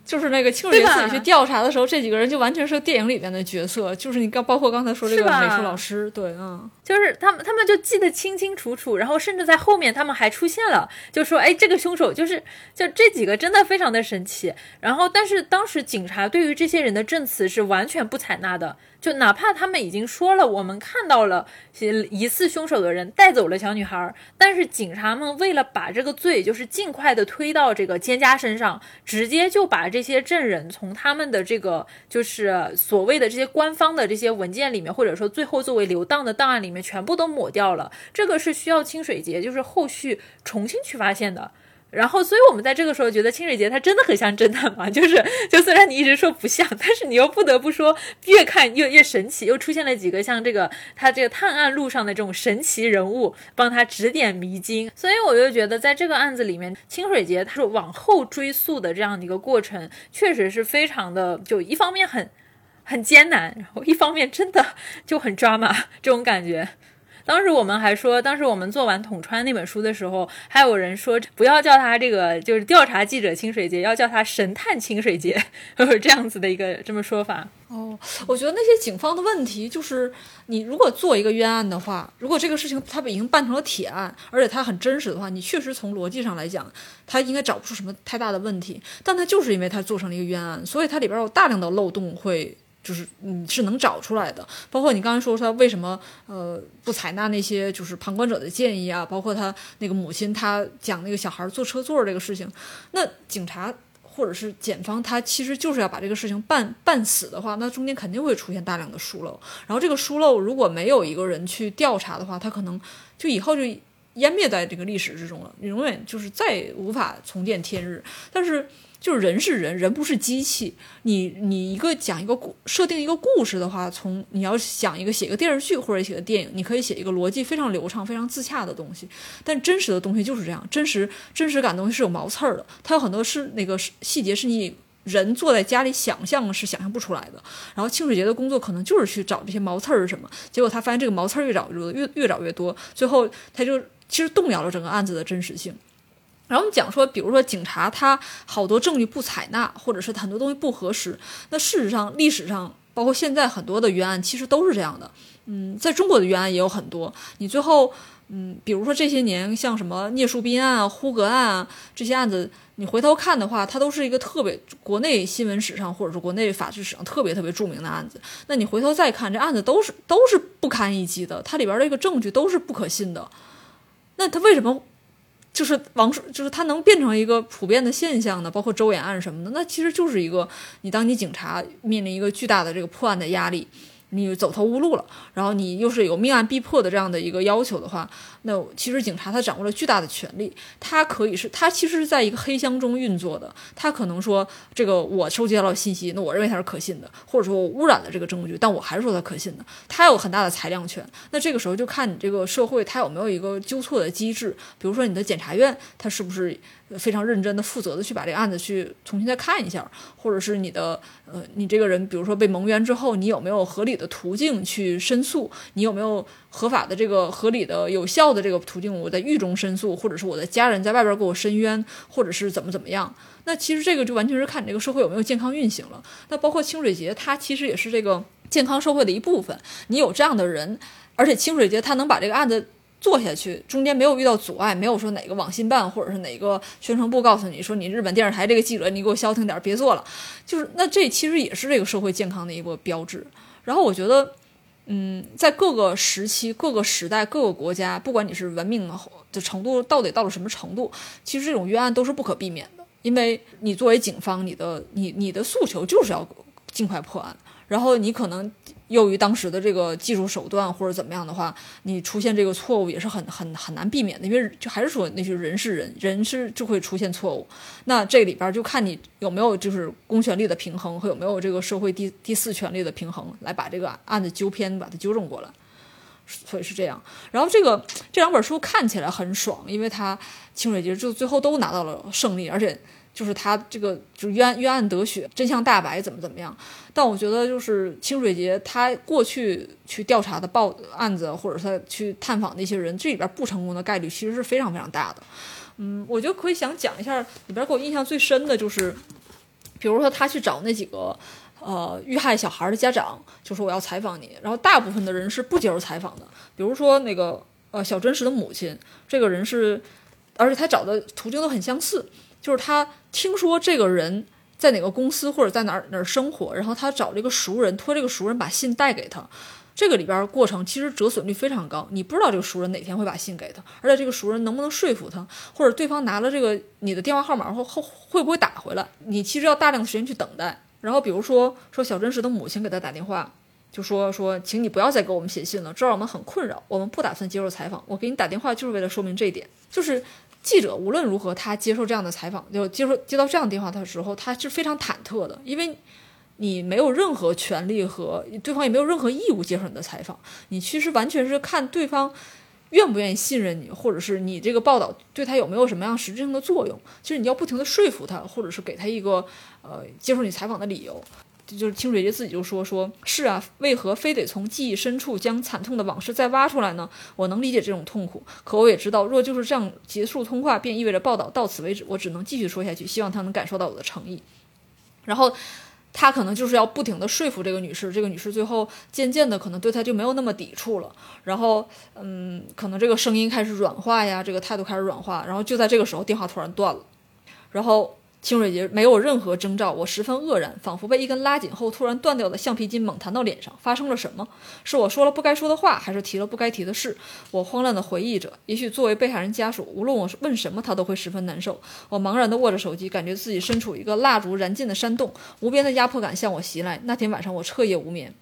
就是那个清水自己去调查的时候，这几个人就完全是电影里面的角色，就是你刚包括刚才说这个美术老师，对，嗯，就是他们他们就记得清清楚楚，然后甚至在后面他们还出现了，就说哎，这个凶手就是就这几个真的非常的神奇，然后但是当时警察对于这些人的证词是完全不采纳的。就哪怕他们已经说了，我们看到了疑似凶手的人带走了小女孩，但是警察们为了把这个罪就是尽快的推到这个奸家身上，直接就把这些证人从他们的这个就是所谓的这些官方的这些文件里面，或者说最后作为留档的档案里面全部都抹掉了。这个是需要清水节就是后续重新去发现的。然后，所以我们在这个时候觉得清水节他真的很像侦探嘛，就是 就虽然你一直说不像，但是你又不得不说越看越越神奇，又出现了几个像这个他这个探案路上的这种神奇人物，帮他指点迷津。所以我就觉得在这个案子里面，清水节他是往后追溯的这样的一个过程，确实是非常的，就一方面很很艰难，然后一方面真的就很抓马这种感觉。当时我们还说，当时我们做完《统川》那本书的时候，还有人说不要叫他这个就是调查记者清水节，要叫他神探清水节，这样子的一个这么说法。哦，我觉得那些警方的问题就是，你如果做一个冤案的话，如果这个事情他已经办成了铁案，而且它很真实的话，你确实从逻辑上来讲，他应该找不出什么太大的问题。但他就是因为他做成了一个冤案，所以它里边有大量的漏洞会。就是你是能找出来的，包括你刚才说他为什么呃不采纳那些就是旁观者的建议啊，包括他那个母亲他讲那个小孩坐车座这个事情，那警察或者是检方他其实就是要把这个事情办办死的话，那中间肯定会出现大量的疏漏，然后这个疏漏如果没有一个人去调查的话，他可能就以后就湮灭在这个历史之中了，你永远就是再无法重见天日，但是。就是人是人，人不是机器。你你一个讲一个故设定一个故事的话，从你要想一个写一个电视剧或者写个电影，你可以写一个逻辑非常流畅、非常自洽的东西。但真实的东西就是这样，真实真实感东西是有毛刺儿的，它有很多是那个细节是你人坐在家里想象是想象不出来的。然后清水节的工作可能就是去找这些毛刺儿什么，结果他发现这个毛刺儿越找越多，越越找越多，最后他就其实动摇了整个案子的真实性。然后我们讲说，比如说警察他好多证据不采纳，或者是很多东西不核实。那事实上，历史上包括现在很多的冤案其实都是这样的。嗯，在中国的冤案也有很多。你最后，嗯，比如说这些年像什么聂树斌案啊、呼格案啊这些案子，你回头看的话，它都是一个特别国内新闻史上或者是国内法治史上特别特别著名的案子。那你回头再看，这案子都是都是不堪一击的，它里边的一个证据都是不可信的。那他为什么？就是王叔，就是他能变成一个普遍的现象呢？包括周延案什么的，那其实就是一个你当你警察面临一个巨大的这个破案的压力。你走投无路了，然后你又是有命案逼迫的这样的一个要求的话，那其实警察他掌握了巨大的权力，他可以是，他其实是在一个黑箱中运作的，他可能说这个我收集到了信息，那我认为他是可信的，或者说我污染了这个证据，但我还是说他可信的，他有很大的裁量权。那这个时候就看你这个社会他有没有一个纠错的机制，比如说你的检察院他是不是。非常认真的、负责的去把这个案子去重新再看一下，或者是你的呃，你这个人，比如说被蒙冤之后，你有没有合理的途径去申诉？你有没有合法的这个合理的、有效的这个途径？我在狱中申诉，或者是我的家人在外边给我申冤，或者是怎么怎么样？那其实这个就完全是看你这个社会有没有健康运行了。那包括清水节，它其实也是这个健康社会的一部分。你有这样的人，而且清水节他能把这个案子。做下去，中间没有遇到阻碍，没有说哪个网信办或者是哪个宣传部告诉你说你日本电视台这个记者你给我消停点，别做了。就是那这其实也是这个社会健康的一个标志。然后我觉得，嗯，在各个时期、各个时代、各个国家，不管你是文明的程度到底到了什么程度，其实这种冤案都是不可避免的。因为你作为警方，你的你你的诉求就是要尽快破案，然后你可能。由于当时的这个技术手段或者怎么样的话，你出现这个错误也是很很很难避免的，因为就还是说那些人是人，人是就会出现错误。那这里边就看你有没有就是公权力的平衡和有没有这个社会第第四权力的平衡，来把这个案子纠偏，把它纠正过来。所以是这样。然后这个这两本书看起来很爽，因为它清水节就最后都拿到了胜利，而且。就是他这个就是冤冤案得雪，真相大白，怎么怎么样？但我觉得就是清水节他过去去调查的报案子，或者他去探访那些人，这里边不成功的概率其实是非常非常大的。嗯，我就可以想讲一下里边给我印象最深的就是，比如说他去找那几个呃遇害小孩的家长，就说我要采访你，然后大部分的人是不接受采访的。比如说那个呃小真实的母亲，这个人是，而且他找的途径都很相似。就是他听说这个人在哪个公司或者在哪儿哪儿生活，然后他找这个熟人，托这个熟人把信带给他。这个里边过程其实折损率非常高，你不知道这个熟人哪天会把信给他，而且这个熟人能不能说服他，或者对方拿了这个你的电话号码后后会不会打回来，你其实要大量的时间去等待。然后比如说说小真实的母亲给他打电话，就说说，请你不要再给我们写信了，这让我们很困扰，我们不打算接受采访。我给你打电话就是为了说明这一点，就是。记者无论如何，他接受这样的采访，就接受接到这样的电话的时候，他是非常忐忑的，因为你没有任何权利和对方也没有任何义务接受你的采访，你其实完全是看对方愿不愿意信任你，或者是你这个报道对他有没有什么样实质性的作用。其实你要不停的说服他，或者是给他一个呃接受你采访的理由。就是清水节自己就说说是啊，为何非得从记忆深处将惨痛的往事再挖出来呢？我能理解这种痛苦，可我也知道，若就是这样结束通话，便意味着报道到此为止。我只能继续说下去，希望他能感受到我的诚意。然后他可能就是要不停的说服这个女士，这个女士最后渐渐的可能对他就没有那么抵触了。然后嗯，可能这个声音开始软化呀，这个态度开始软化。然后就在这个时候，电话突然断了，然后。清水节没有任何征兆，我十分愕然，仿佛被一根拉紧后突然断掉的橡皮筋猛弹到脸上。发生了什么？是我说了不该说的话，还是提了不该提的事？我慌乱地回忆着。也许作为被害人家属，无论我问什么，他都会十分难受。我茫然地握着手机，感觉自己身处一个蜡烛燃尽的山洞，无边的压迫感向我袭来。那天晚上我彻夜无眠。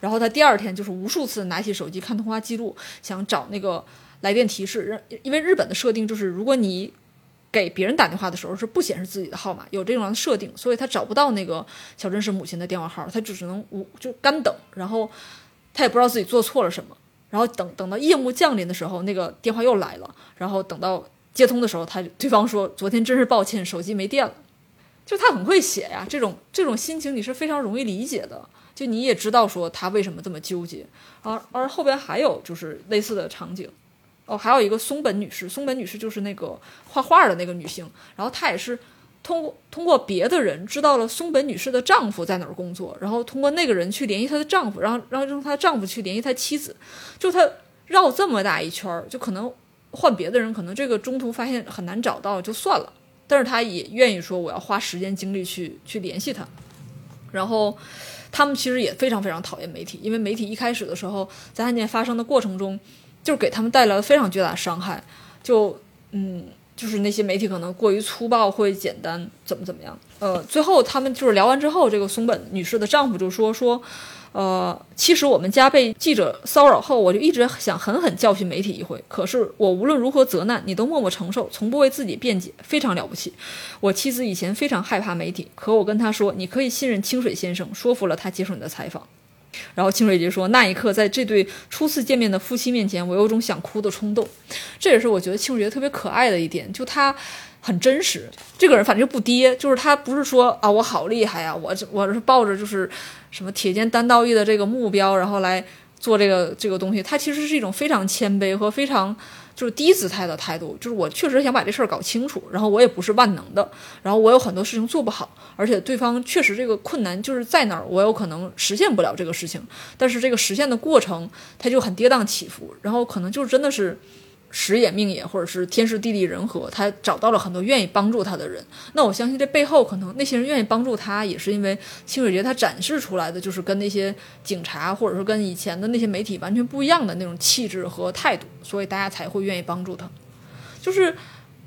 然后他第二天就是无数次拿起手机看通话记录，想找那个来电提示。因为日本的设定就是，如果你给别人打电话的时候是不显示自己的号码，有这种设定，所以他找不到那个小珍是母亲的电话号，他就只能无就干等，然后他也不知道自己做错了什么，然后等等到夜幕降临的时候，那个电话又来了，然后等到接通的时候，他对方说昨天真是抱歉，手机没电了，就他很会写呀，这种这种心情你是非常容易理解的，就你也知道说他为什么这么纠结，而而后边还有就是类似的场景。哦，还有一个松本女士，松本女士就是那个画画的那个女性，然后她也是通过通过别的人知道了松本女士的丈夫在哪儿工作，然后通过那个人去联系她的丈夫，然后然后让她丈夫去联系她妻子，就她绕这么大一圈儿，就可能换别的人，可能这个中途发现很难找到就算了，但是她也愿意说我要花时间精力去去联系他，然后他们其实也非常非常讨厌媒体，因为媒体一开始的时候在案件发生的过程中。就是给他们带来了非常巨大的伤害，就嗯，就是那些媒体可能过于粗暴或者简单，怎么怎么样？呃，最后他们就是聊完之后，这个松本女士的丈夫就说说，呃，其实我们家被记者骚扰后，我就一直想狠狠教训媒体一回，可是我无论如何责难，你都默默承受，从不为自己辩解，非常了不起。我妻子以前非常害怕媒体，可我跟她说，你可以信任清水先生，说服了他接受你的采访。然后清水节说：“那一刻，在这对初次见面的夫妻面前，我有种想哭的冲动。这也是我觉得清水节特别可爱的一点，就他很真实。这个人反正就不跌，就是他不是说啊，我好厉害呀，我我是抱着就是什么铁肩担道义的这个目标，然后来做这个这个东西。他其实是一种非常谦卑和非常。”就是低姿态的态度，就是我确实想把这事儿搞清楚，然后我也不是万能的，然后我有很多事情做不好，而且对方确实这个困难就是在那儿，我有可能实现不了这个事情，但是这个实现的过程它就很跌宕起伏，然后可能就真的是。时也命也，或者是天时地利人和，他找到了很多愿意帮助他的人。那我相信这背后可能那些人愿意帮助他，也是因为清水节他展示出来的就是跟那些警察或者说跟以前的那些媒体完全不一样的那种气质和态度，所以大家才会愿意帮助他。就是，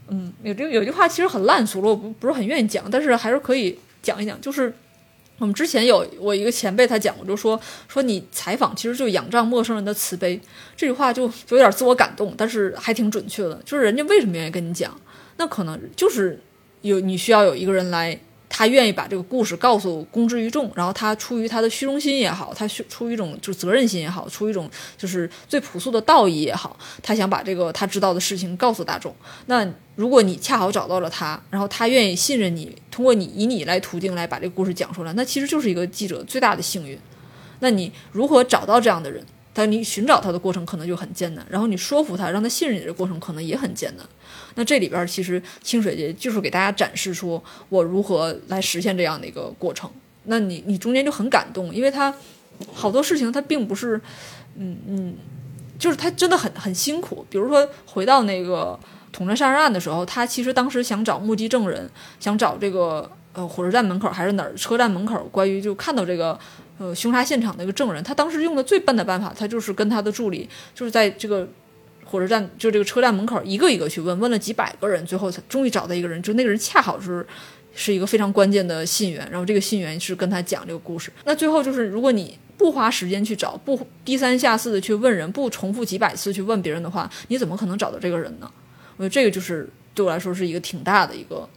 嗯，有这有句话其实很烂俗了，我不不是很愿意讲，但是还是可以讲一讲，就是。我们之前有我一个前辈，他讲过，就说说你采访其实就仰仗陌生人的慈悲，这句话就有点自我感动，但是还挺准确的。就是人家为什么愿意跟你讲，那可能就是有你需要有一个人来。他愿意把这个故事告诉公之于众，然后他出于他的虚荣心也好，他出于一种就是责任心也好，出于一种就是最朴素的道义也好，他想把这个他知道的事情告诉大众。那如果你恰好找到了他，然后他愿意信任你，通过你以你来途径来把这个故事讲出来，那其实就是一个记者最大的幸运。那你如何找到这样的人？但你寻找他的过程可能就很艰难，然后你说服他，让他信任你的过程可能也很艰难。那这里边其实清水节就是给大家展示出我如何来实现这样的一个过程。那你你中间就很感动，因为他好多事情他并不是，嗯嗯，就是他真的很很辛苦。比如说回到那个统战杀人案的时候，他其实当时想找目击证人，想找这个呃火车站门口还是哪儿车站门口，关于就看到这个。呃，凶杀现场的一个证人，他当时用的最笨的办法，他就是跟他的助理，就是在这个火车站，就这个车站门口一个一个去问，问了几百个人，最后才终于找到一个人，就那个人恰好是是一个非常关键的信源，然后这个信源是跟他讲这个故事。那最后就是，如果你不花时间去找，不低三下四的去问人，不重复几百次去问别人的话，你怎么可能找到这个人呢？我觉得这个就是对我来说是一个挺大的一个，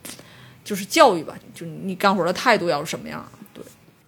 就是教育吧，就你干活的态度要是什么样。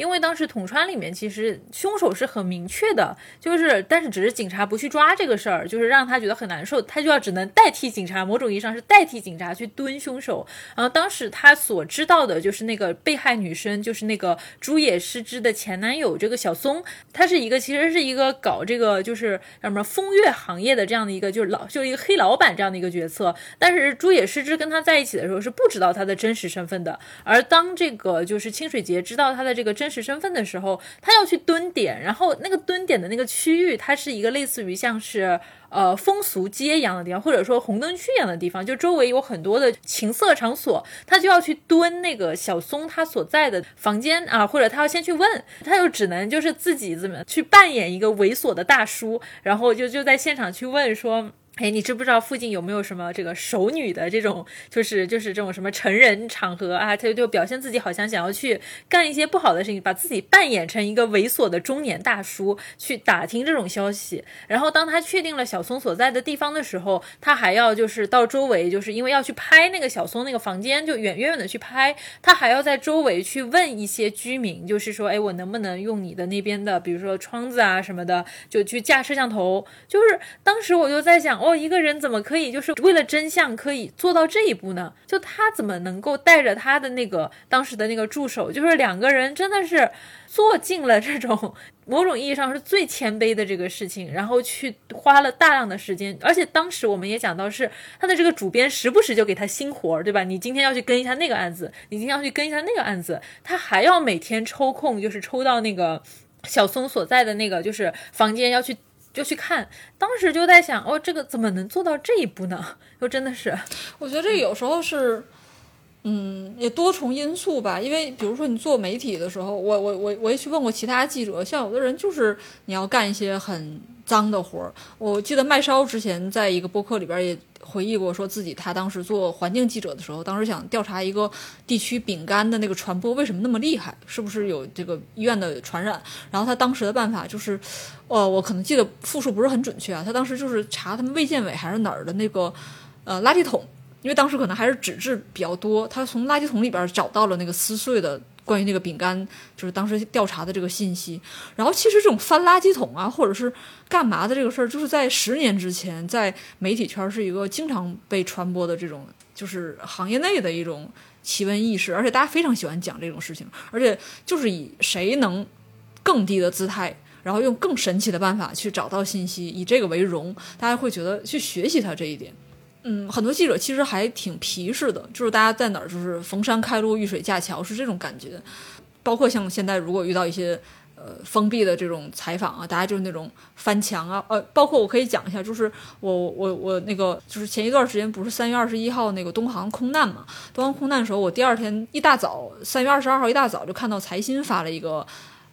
因为当时统川里面其实凶手是很明确的，就是但是只是警察不去抓这个事儿，就是让他觉得很难受，他就要只能代替警察，某种意义上是代替警察去蹲凶手。然后当时他所知道的就是那个被害女生，就是那个朱野诗织的前男友这个小松，他是一个其实是一个搞这个就是什么风月行业的这样的一个就是老就是一个黑老板这样的一个角色。但是朱野诗织跟他在一起的时候是不知道他的真实身份的，而当这个就是清水节知道他的这个真。实身份的时候，他要去蹲点，然后那个蹲点的那个区域，它是一个类似于像是呃风俗街一样的地方，或者说红灯区一样的地方，就周围有很多的情色场所，他就要去蹲那个小松他所在的房间啊，或者他要先去问，他就只能就是自己怎么去扮演一个猥琐的大叔，然后就就在现场去问说。哎，你知不知道附近有没有什么这个熟女的这种，就是就是这种什么成人场合啊？他就表现自己好像想要去干一些不好的事情，把自己扮演成一个猥琐的中年大叔去打听这种消息。然后当他确定了小松所在的地方的时候，他还要就是到周围，就是因为要去拍那个小松那个房间，就远远远的去拍。他还要在周围去问一些居民，就是说，哎，我能不能用你的那边的，比如说窗子啊什么的，就去架摄像头。就是当时我就在想。哦，一个人怎么可以就是为了真相可以做到这一步呢？就他怎么能够带着他的那个当时的那个助手，就是两个人真的是做尽了这种某种意义上是最谦卑的这个事情，然后去花了大量的时间，而且当时我们也讲到是他的这个主编时不时就给他新活儿，对吧？你今天要去跟一下那个案子，你今天要去跟一下那个案子，他还要每天抽空就是抽到那个小松所在的那个就是房间要去。就去看，当时就在想，哦，这个怎么能做到这一步呢？就真的是，我觉得这有时候是，嗯，也多重因素吧。因为比如说你做媒体的时候，我我我我也去问过其他记者，像有的人就是你要干一些很脏的活儿。我记得麦烧之前在一个播客里边也。回忆过，说自己他当时做环境记者的时候，当时想调查一个地区饼干的那个传播为什么那么厉害，是不是有这个医院的传染？然后他当时的办法就是，呃，我可能记得复述不是很准确啊。他当时就是查他们卫健委还是哪儿的那个呃垃圾桶，因为当时可能还是纸质比较多，他从垃圾桶里边找到了那个撕碎的。关于那个饼干，就是当时调查的这个信息。然后，其实这种翻垃圾桶啊，或者是干嘛的这个事儿，就是在十年之前，在媒体圈是一个经常被传播的这种，就是行业内的一种奇闻异事。而且大家非常喜欢讲这种事情，而且就是以谁能更低的姿态，然后用更神奇的办法去找到信息，以这个为荣，大家会觉得去学习他这一点。嗯，很多记者其实还挺皮实的，就是大家在哪儿就是逢山开路，遇水架桥，是这种感觉。包括像现在如果遇到一些呃封闭的这种采访啊，大家就是那种翻墙啊，呃，包括我可以讲一下，就是我我我那个就是前一段时间不是三月二十一号那个东航空难嘛，东航空难的时候，我第二天一大早，三月二十二号一大早就看到财新发了一个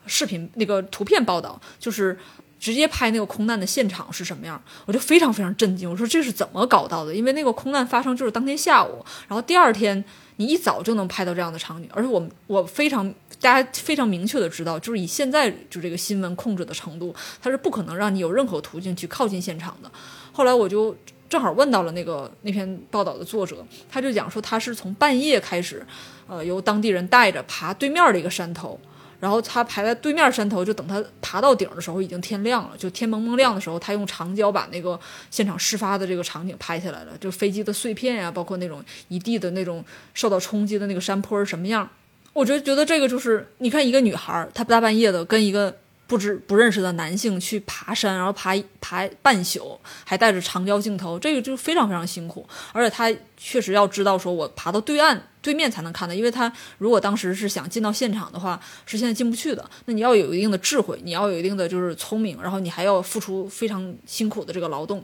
视频那个图片报道，就是。直接拍那个空难的现场是什么样，我就非常非常震惊。我说这是怎么搞到的？因为那个空难发生就是当天下午，然后第二天你一早就能拍到这样的场景，而且我我非常大家非常明确的知道，就是以现在就这个新闻控制的程度，它是不可能让你有任何途径去靠近现场的。后来我就正好问到了那个那篇报道的作者，他就讲说他是从半夜开始，呃，由当地人带着爬对面的一个山头。然后他排在对面山头，就等他爬到顶的时候，已经天亮了。就天蒙蒙亮的时候，他用长焦把那个现场事发的这个场景拍下来了，就飞机的碎片呀，包括那种一地的那种受到冲击的那个山坡什么样。我觉觉得这个就是，你看一个女孩，她大半夜的跟一个。不知不认识的男性去爬山，然后爬爬半宿，还带着长焦镜头，这个就非常非常辛苦。而且他确实要知道，说我爬到对岸对面才能看到，因为他如果当时是想进到现场的话，是现在进不去的。那你要有一定的智慧，你要有一定的就是聪明，然后你还要付出非常辛苦的这个劳动。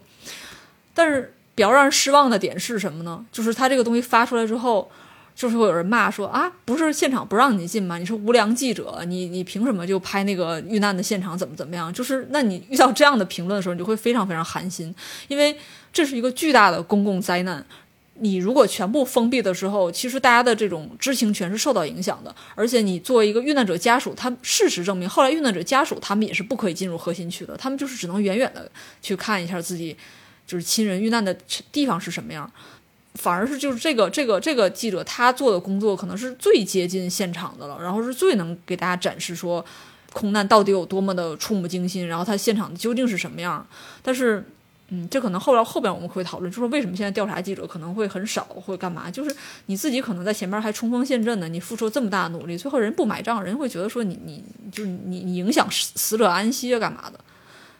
但是比较让人失望的点是什么呢？就是他这个东西发出来之后。就是会有人骂说啊，不是现场不让你进吗？你是无良记者，你你凭什么就拍那个遇难的现场怎么怎么样？就是那你遇到这样的评论的时候，你就会非常非常寒心，因为这是一个巨大的公共灾难。你如果全部封闭的时候，其实大家的这种知情权是受到影响的。而且你作为一个遇难者家属，他事实证明，后来遇难者家属他们也是不可以进入核心区的，他们就是只能远远的去看一下自己就是亲人遇难的地方是什么样，反而是就是这个这个这个记者他做的工作可能是最接近现场的了，然后是最能给大家展示说空难到底有多么的触目惊心，然后他现场究竟是什么样。但是，嗯，这可能后来后边我们会讨论，就是为什么现在调查记者可能会很少，会干嘛？就是你自己可能在前面还冲锋陷阵呢，你付出这么大的努力，最后人不买账，人会觉得说你你就是你你影响死者安息啊，干嘛的？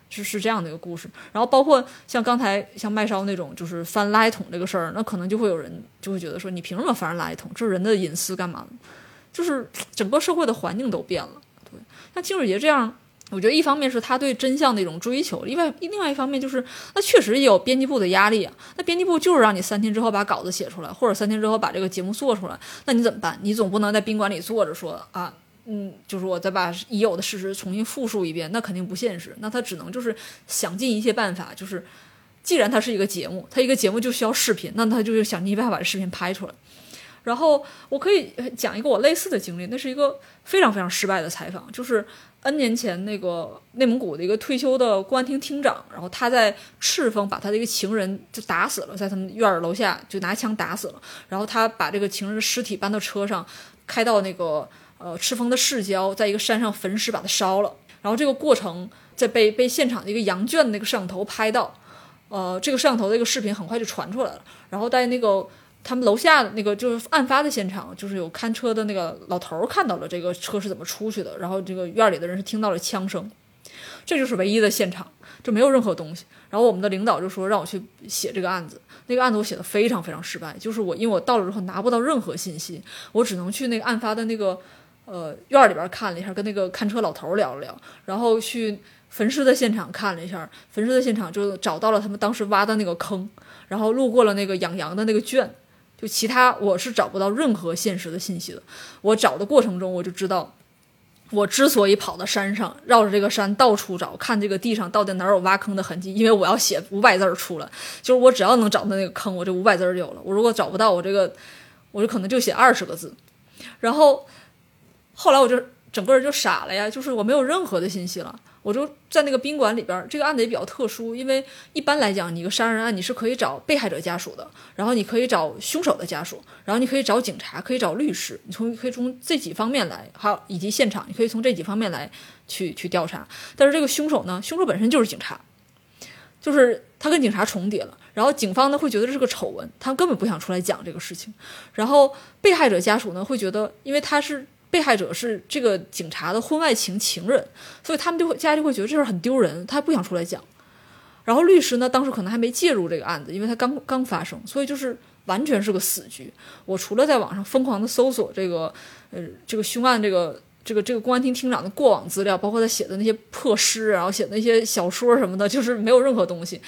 是是这样的一个故事，然后包括像刚才像麦烧那种，就是翻垃圾桶这个事儿，那可能就会有人就会觉得说，你凭什么翻垃圾桶？这是人的隐私，干嘛？就是整个社会的环境都变了。对，像金水杰这样，我觉得一方面是他对真相的一种追求，另外另外一方面就是那确实也有编辑部的压力啊。那编辑部就是让你三天之后把稿子写出来，或者三天之后把这个节目做出来，那你怎么办？你总不能在宾馆里坐着说啊。嗯，就是我再把已有的事实重新复述一遍，那肯定不现实。那他只能就是想尽一切办法，就是既然它是一个节目，它一个节目就需要视频，那他就是想尽办法把这视频拍出来。然后我可以讲一个我类似的经历，那是一个非常非常失败的采访，就是 N 年前那个内蒙古的一个退休的公安厅厅长，然后他在赤峰把他的一个情人就打死了，在他们院儿楼下就拿枪打死了，然后他把这个情人的尸体搬到车上，开到那个。呃，赤峰的市郊，在一个山上焚尸，把它烧了。然后这个过程在被被现场的一个羊圈的那个摄像头拍到，呃，这个摄像头的一个视频很快就传出来了。然后在那个他们楼下那个就是案发的现场，就是有看车的那个老头看到了这个车是怎么出去的。然后这个院里的人是听到了枪声，这就是唯一的现场，就没有任何东西。然后我们的领导就说让我去写这个案子，那个案子我写的非常非常失败，就是我因为我到了之后拿不到任何信息，我只能去那个案发的那个。呃，院里边看了一下，跟那个看车老头聊了聊，然后去焚尸的现场看了一下，焚尸的现场就找到了他们当时挖的那个坑，然后路过了那个养羊的那个圈，就其他我是找不到任何现实的信息的。我找的过程中，我就知道，我之所以跑到山上，绕着这个山到处找，看这个地上到底哪有挖坑的痕迹，因为我要写五百字出来，就是我只要能找到那个坑，我这五百字就有了。我如果找不到，我这个我就可能就写二十个字，然后。后来我就整个人就傻了呀，就是我没有任何的信息了。我就在那个宾馆里边，这个案子也比较特殊，因为一般来讲，你一个杀人案你是可以找被害者家属的，然后你可以找凶手的家属，然后你可以找警察，可以找律师，你从可以从这几方面来，还有以及现场，你可以从这几方面来去去调查。但是这个凶手呢，凶手本身就是警察，就是他跟警察重叠了，然后警方呢会觉得这是个丑闻，他根本不想出来讲这个事情，然后被害者家属呢会觉得，因为他是。被害者是这个警察的婚外情情人，所以他们就会家就会觉得这事很丢人，他不想出来讲。然后律师呢，当时可能还没介入这个案子，因为他刚刚发生，所以就是完全是个死局。我除了在网上疯狂的搜索这个呃这个凶案这个这个这个公安厅厅长的过往资料，包括他写的那些破诗，然后写的那些小说什么的，就是没有任何东西。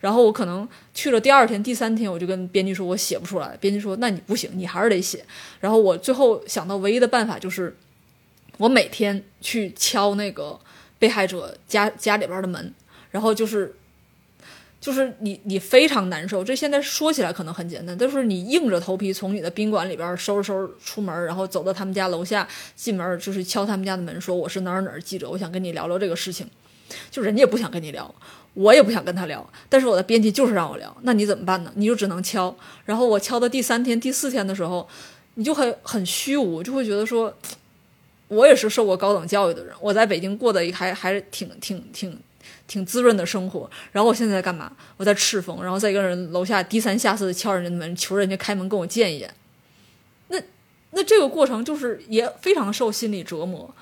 然后我可能去了第二天、第三天，我就跟编辑说，我写不出来。编辑说，那你不行，你还是得写。然后我最后想到唯一的办法就是，我每天去敲那个被害者家家里边的门，然后就是，就是你你非常难受。这现在说起来可能很简单，但是你硬着头皮从你的宾馆里边收拾收拾出门，然后走到他们家楼下，进门就是敲他们家的门，说我是哪儿哪儿记者，我想跟你聊聊这个事情。就人家也不想跟你聊。我也不想跟他聊，但是我的编辑就是让我聊，那你怎么办呢？你就只能敲。然后我敲到第三天、第四天的时候，你就很很虚无，就会觉得说，我也是受过高等教育的人，我在北京过得还还挺挺挺挺滋润的生活。然后我现在在干嘛？我在赤峰，然后在一个人楼下低三下四的敲人家的门，求人家开门跟我见一眼。那那这个过程就是也非常受心理折磨。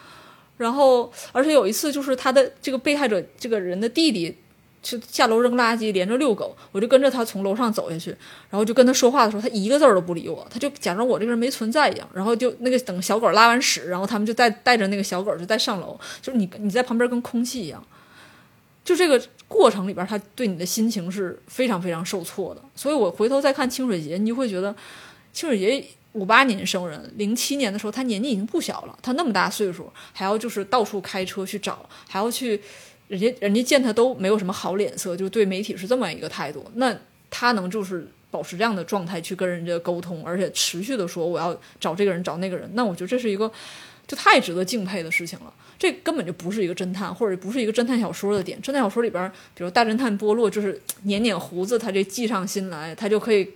然后而且有一次就是他的这个被害者这个人的弟弟。就下楼扔垃圾，连着遛狗，我就跟着他从楼上走下去，然后就跟他说话的时候，他一个字儿都不理我，他就假装我这个人没存在一样，然后就那个等小狗拉完屎，然后他们就带带着那个小狗就再上楼，就是你你在旁边跟空气一样，就这个过程里边，他对你的心情是非常非常受挫的。所以我回头再看清水节，你就会觉得清水节五八年生人，零七年的时候他年纪已经不小了，他那么大岁数，还要就是到处开车去找，还要去。人家人家见他都没有什么好脸色，就对媒体是这么一个态度。那他能就是保持这样的状态去跟人家沟通，而且持续的说我要找这个人找那个人，那我觉得这是一个就太值得敬佩的事情了。这根本就不是一个侦探，或者不是一个侦探小说的点。侦探小说里边，比如大侦探波洛，就是捻捻胡子，他这计上心来，他就可以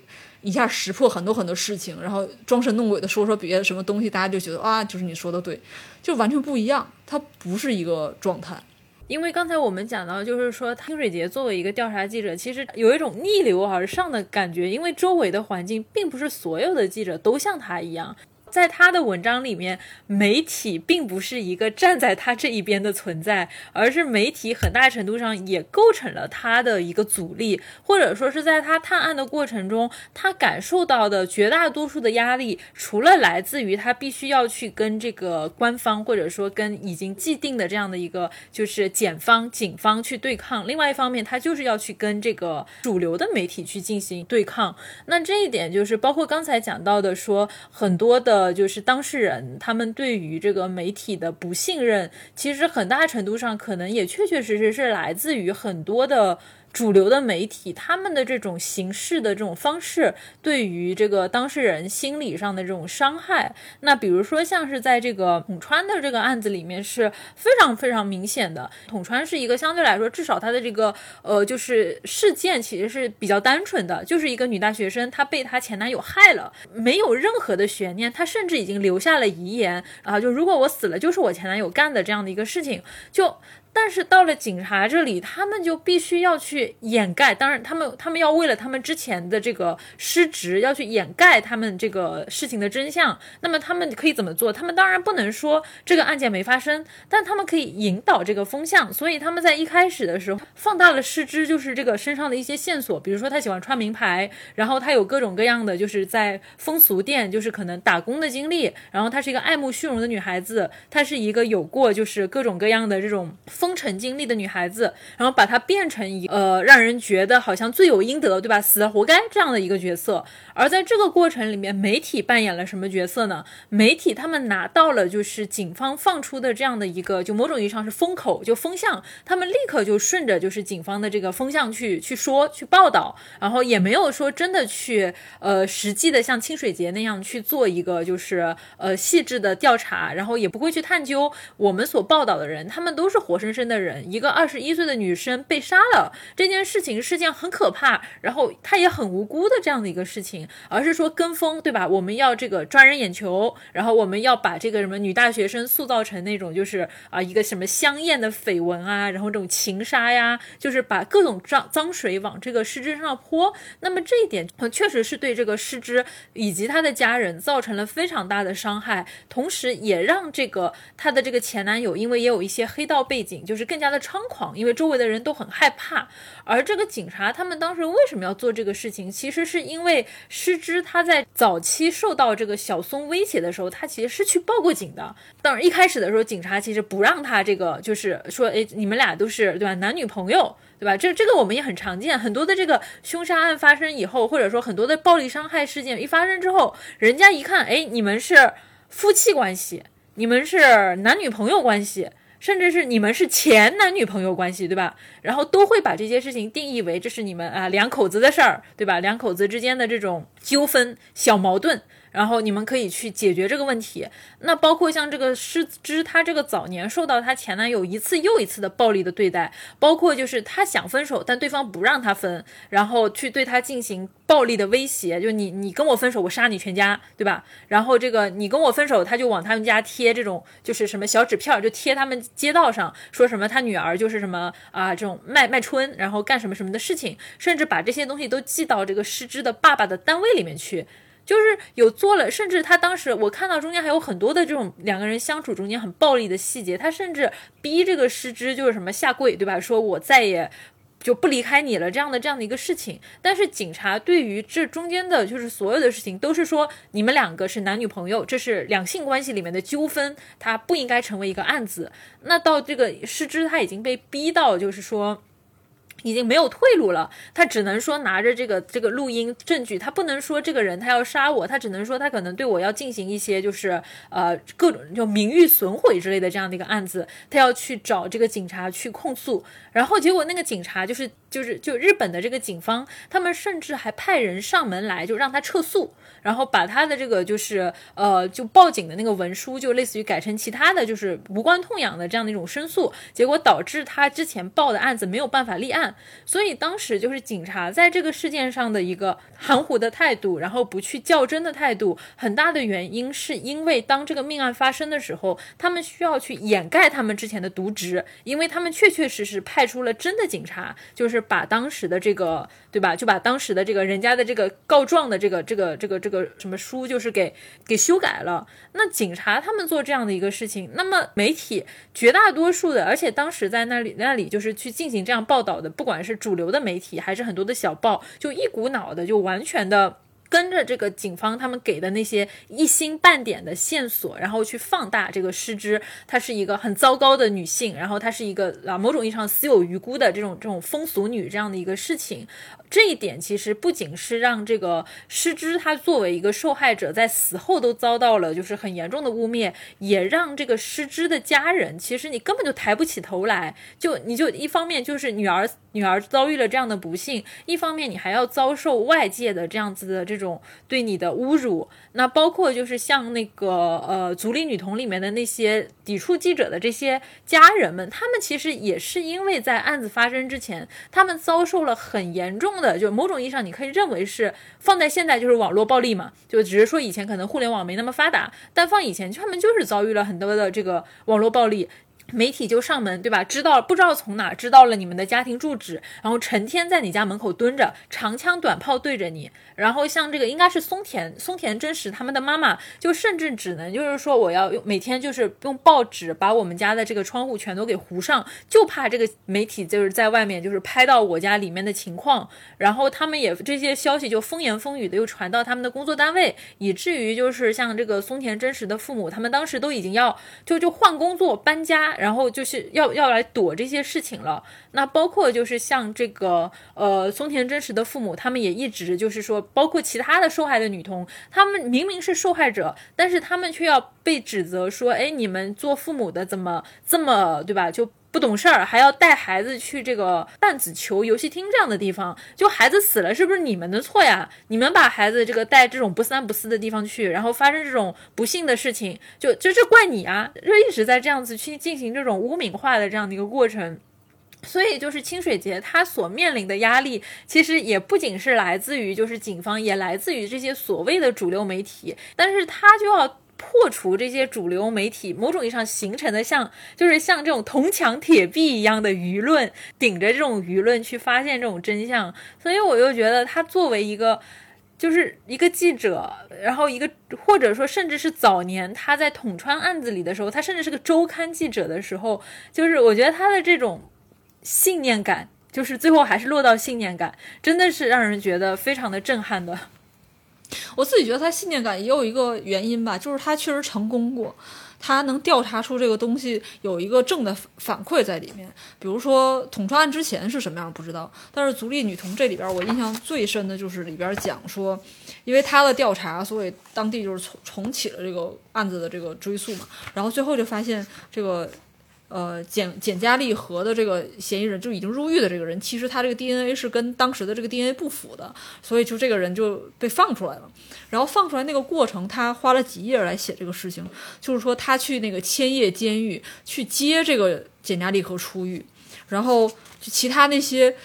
一下识破很多很多事情，然后装神弄鬼的说说别的什么东西，大家就觉得啊，就是你说的对，就完全不一样。他不是一个状态。因为刚才我们讲到，就是说清水节作为一个调查记者，其实有一种逆流而上的感觉，因为周围的环境并不是所有的记者都像他一样。在他的文章里面，媒体并不是一个站在他这一边的存在，而是媒体很大程度上也构成了他的一个阻力，或者说是在他探案的过程中，他感受到的绝大多数的压力，除了来自于他必须要去跟这个官方，或者说跟已经既定的这样的一个就是检方、警方去对抗，另外一方面，他就是要去跟这个主流的媒体去进行对抗。那这一点就是包括刚才讲到的，说很多的。呃，就是当事人他们对于这个媒体的不信任，其实很大程度上可能也确确实实是来自于很多的。主流的媒体，他们的这种形式的这种方式，对于这个当事人心理上的这种伤害，那比如说像是在这个统川的这个案子里面是非常非常明显的。统川是一个相对来说，至少他的这个呃，就是事件其实是比较单纯的，就是一个女大学生她被她前男友害了，没有任何的悬念，她甚至已经留下了遗言啊，就如果我死了，就是我前男友干的这样的一个事情，就。但是到了警察这里，他们就必须要去掩盖。当然，他们他们要为了他们之前的这个失职，要去掩盖他们这个事情的真相。那么他们可以怎么做？他们当然不能说这个案件没发生，但他们可以引导这个风向。所以他们在一开始的时候放大了失之，就是这个身上的一些线索，比如说他喜欢穿名牌，然后他有各种各样的就是在风俗店就是可能打工的经历，然后她是一个爱慕虚荣的女孩子，她是一个有过就是各种各样的这种。风尘经历的女孩子，然后把她变成一呃，让人觉得好像罪有应得，对吧？死了活该这样的一个角色。而在这个过程里面，媒体扮演了什么角色呢？媒体他们拿到了就是警方放出的这样的一个，就某种意义上是风口，就风向，他们立刻就顺着就是警方的这个风向去去说去报道，然后也没有说真的去呃实际的像清水节那样去做一个就是呃细致的调查，然后也不会去探究我们所报道的人，他们都是活生。生的人，一个二十一岁的女生被杀了，这件事情是件很可怕，然后她也很无辜的这样的一个事情，而是说跟风，对吧？我们要这个抓人眼球，然后我们要把这个什么女大学生塑造成那种就是啊一个什么香艳的绯闻啊，然后这种情杀呀，就是把各种脏脏水往这个失之上泼。那么这一点确实是对这个失之以及他的家人造成了非常大的伤害，同时也让这个他的这个前男友，因为也有一些黑道背景。就是更加的猖狂，因为周围的人都很害怕。而这个警察他们当时为什么要做这个事情？其实是因为失之他在早期受到这个小松威胁的时候，他其实是去报过警的。当然一开始的时候，警察其实不让他这个，就是说，哎，你们俩都是对吧？男女朋友对吧？这这个我们也很常见，很多的这个凶杀案发生以后，或者说很多的暴力伤害事件一发生之后，人家一看，哎，你们是夫妻关系，你们是男女朋友关系。甚至是你们是前男女朋友关系，对吧？然后都会把这些事情定义为这是你们啊两口子的事儿，对吧？两口子之间的这种纠纷、小矛盾。然后你们可以去解决这个问题。那包括像这个师之，她这个早年受到她前男友一次又一次的暴力的对待，包括就是她想分手，但对方不让她分，然后去对她进行暴力的威胁，就你你跟我分手，我杀你全家，对吧？然后这个你跟我分手，他就往他们家贴这种就是什么小纸片，就贴他们街道上，说什么他女儿就是什么啊这种卖卖春，然后干什么什么的事情，甚至把这些东西都寄到这个师之的爸爸的单位里面去。就是有做了，甚至他当时我看到中间还有很多的这种两个人相处中间很暴力的细节，他甚至逼这个失之就是什么下跪，对吧？说我再也就不离开你了这样的这样的一个事情。但是警察对于这中间的就是所有的事情都是说你们两个是男女朋友，这是两性关系里面的纠纷，它不应该成为一个案子。那到这个失之他已经被逼到就是说。已经没有退路了，他只能说拿着这个这个录音证据，他不能说这个人他要杀我，他只能说他可能对我要进行一些就是呃各种就名誉损毁之类的这样的一个案子，他要去找这个警察去控诉，然后结果那个警察就是就是就日本的这个警方，他们甚至还派人上门来就让他撤诉。然后把他的这个就是呃，就报警的那个文书，就类似于改成其他的就是无关痛痒的这样的一种申诉，结果导致他之前报的案子没有办法立案。所以当时就是警察在这个事件上的一个含糊的态度，然后不去较真的态度，很大的原因是因为当这个命案发生的时候，他们需要去掩盖他们之前的渎职，因为他们确确实实派出了真的警察，就是把当时的这个对吧，就把当时的这个人家的这个告状的这个这个这个这。个什么书就是给给修改了？那警察他们做这样的一个事情，那么媒体绝大多数的，而且当时在那里那里就是去进行这样报道的，不管是主流的媒体还是很多的小报，就一股脑的就完全的。跟着这个警方他们给的那些一星半点的线索，然后去放大这个失之，她是一个很糟糕的女性，然后她是一个啊某种意义上死有余辜的这种这种风俗女这样的一个事情。这一点其实不仅是让这个失之他作为一个受害者在死后都遭到了就是很严重的污蔑，也让这个失之的家人其实你根本就抬不起头来。就你就一方面就是女儿女儿遭遇了这样的不幸，一方面你还要遭受外界的这样子的这。种对你的侮辱，那包括就是像那个呃《足利女童》里面的那些抵触记者的这些家人们，他们其实也是因为在案子发生之前，他们遭受了很严重的，就某种意义上你可以认为是放在现在就是网络暴力嘛，就只是说以前可能互联网没那么发达，但放以前他们就是遭遇了很多的这个网络暴力。媒体就上门，对吧？知道不知道从哪知道了你们的家庭住址，然后成天在你家门口蹲着，长枪短炮对着你。然后像这个应该是松田松田真实他们的妈妈，就甚至只能就是说我要用每天就是用报纸把我们家的这个窗户全都给糊上，就怕这个媒体就是在外面就是拍到我家里面的情况。然后他们也这些消息就风言风语的又传到他们的工作单位，以至于就是像这个松田真实的父母，他们当时都已经要就就换工作搬家。然后就是要要来躲这些事情了。那包括就是像这个呃松田真实的父母，他们也一直就是说，包括其他的受害的女童，他们明明是受害者，但是他们却要被指责说，哎，你们做父母的怎么这么对吧？就。不懂事儿，还要带孩子去这个弹子球游戏厅这样的地方，就孩子死了，是不是你们的错呀？你们把孩子这个带这种不三不四的地方去，然后发生这种不幸的事情，就就这怪你啊！就一直在这样子去进行这种污名化的这样的一个过程，所以就是清水节他所面临的压力，其实也不仅是来自于就是警方，也来自于这些所谓的主流媒体，但是他就要。破除这些主流媒体某种意义上形成的像，就是像这种铜墙铁壁一样的舆论，顶着这种舆论去发现这种真相。所以我又觉得他作为一个，就是一个记者，然后一个或者说甚至是早年他在统川案子里的时候，他甚至是个周刊记者的时候，就是我觉得他的这种信念感，就是最后还是落到信念感，真的是让人觉得非常的震撼的。我自己觉得他信念感也有一个原因吧，就是他确实成功过，他能调查出这个东西有一个正的反馈在里面。比如说统川案之前是什么样不知道，但是足利女童这里边我印象最深的就是里边讲说，因为他的调查，所以当地就是重重启了这个案子的这个追诉嘛，然后最后就发现这个。呃，简简加利和的这个嫌疑人就已经入狱的这个人，其实他这个 DNA 是跟当时的这个 DNA 不符的，所以就这个人就被放出来了。然后放出来那个过程，他花了几页来写这个事情，就是说他去那个千叶监狱去接这个简佳丽和出狱，然后其他那些。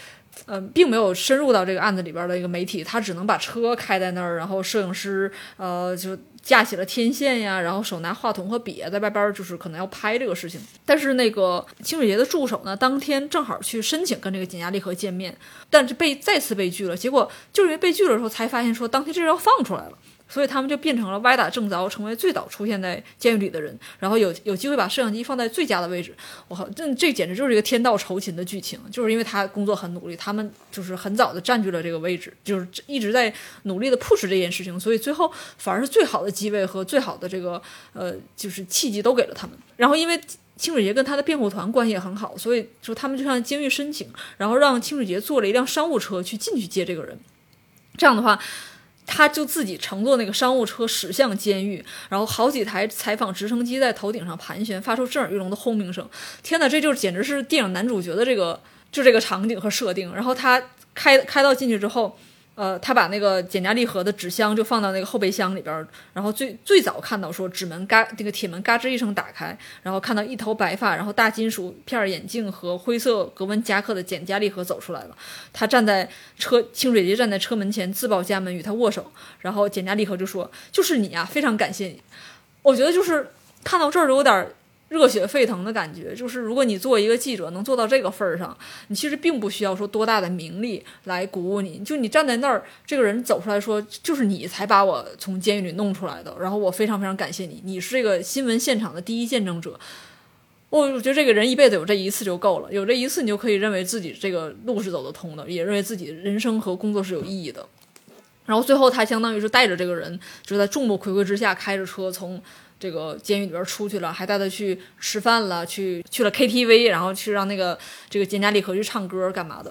嗯，并没有深入到这个案子里边的一个媒体，他只能把车开在那儿，然后摄影师呃就架起了天线呀，然后手拿话筒和笔在外边，就是可能要拍这个事情。但是那个清水节的助手呢，当天正好去申请跟这个简加利和见面，但是被再次被拒了。结果就是因为被拒了时候，才发现说当天这人要放出来了。所以他们就变成了歪打正着，成为最早出现在监狱里的人，然后有有机会把摄像机放在最佳的位置。我靠，这这简直就是一个天道酬勤的剧情，就是因为他工作很努力，他们就是很早的占据了这个位置，就是一直在努力的 push 这件事情，所以最后反而是最好的机位和最好的这个呃就是契机都给了他们。然后因为清水节跟他的辩护团关系也很好，所以说他们就向监狱申请，然后让清水节坐了一辆商务车去进去接这个人。这样的话，他就自己乘坐那个商务车驶向监狱，然后好几台采访直升机在头顶上盘旋，发出震耳欲聋的轰鸣声。天哪，这就简直是电影男主角的这个就这个场景和设定。然后他开开到进去之后。呃，他把那个简加利盒的纸箱就放到那个后备箱里边，然后最最早看到说纸门嘎那个铁门嘎吱一声打开，然后看到一头白发，然后大金属片眼镜和灰色格纹夹克的简加利盒走出来了。他站在车清水节站在车门前自报家门与他握手，然后简加利盒就说：“就是你啊，非常感谢你。”我觉得就是看到这儿有点。热血沸腾的感觉，就是如果你做一个记者能做到这个份儿上，你其实并不需要说多大的名利来鼓舞你，就你站在那儿，这个人走出来说，就是你才把我从监狱里弄出来的，然后我非常非常感谢你，你是这个新闻现场的第一见证者。我我觉得这个人一辈子有这一次就够了，有这一次你就可以认为自己这个路是走得通的，也认为自己人生和工作是有意义的。然后最后他相当于是带着这个人，就在众目睽睽之下开着车从。这个监狱里边出去了，还带他去吃饭了，去去了 KTV，然后去让那个这个简加利和去唱歌干嘛的？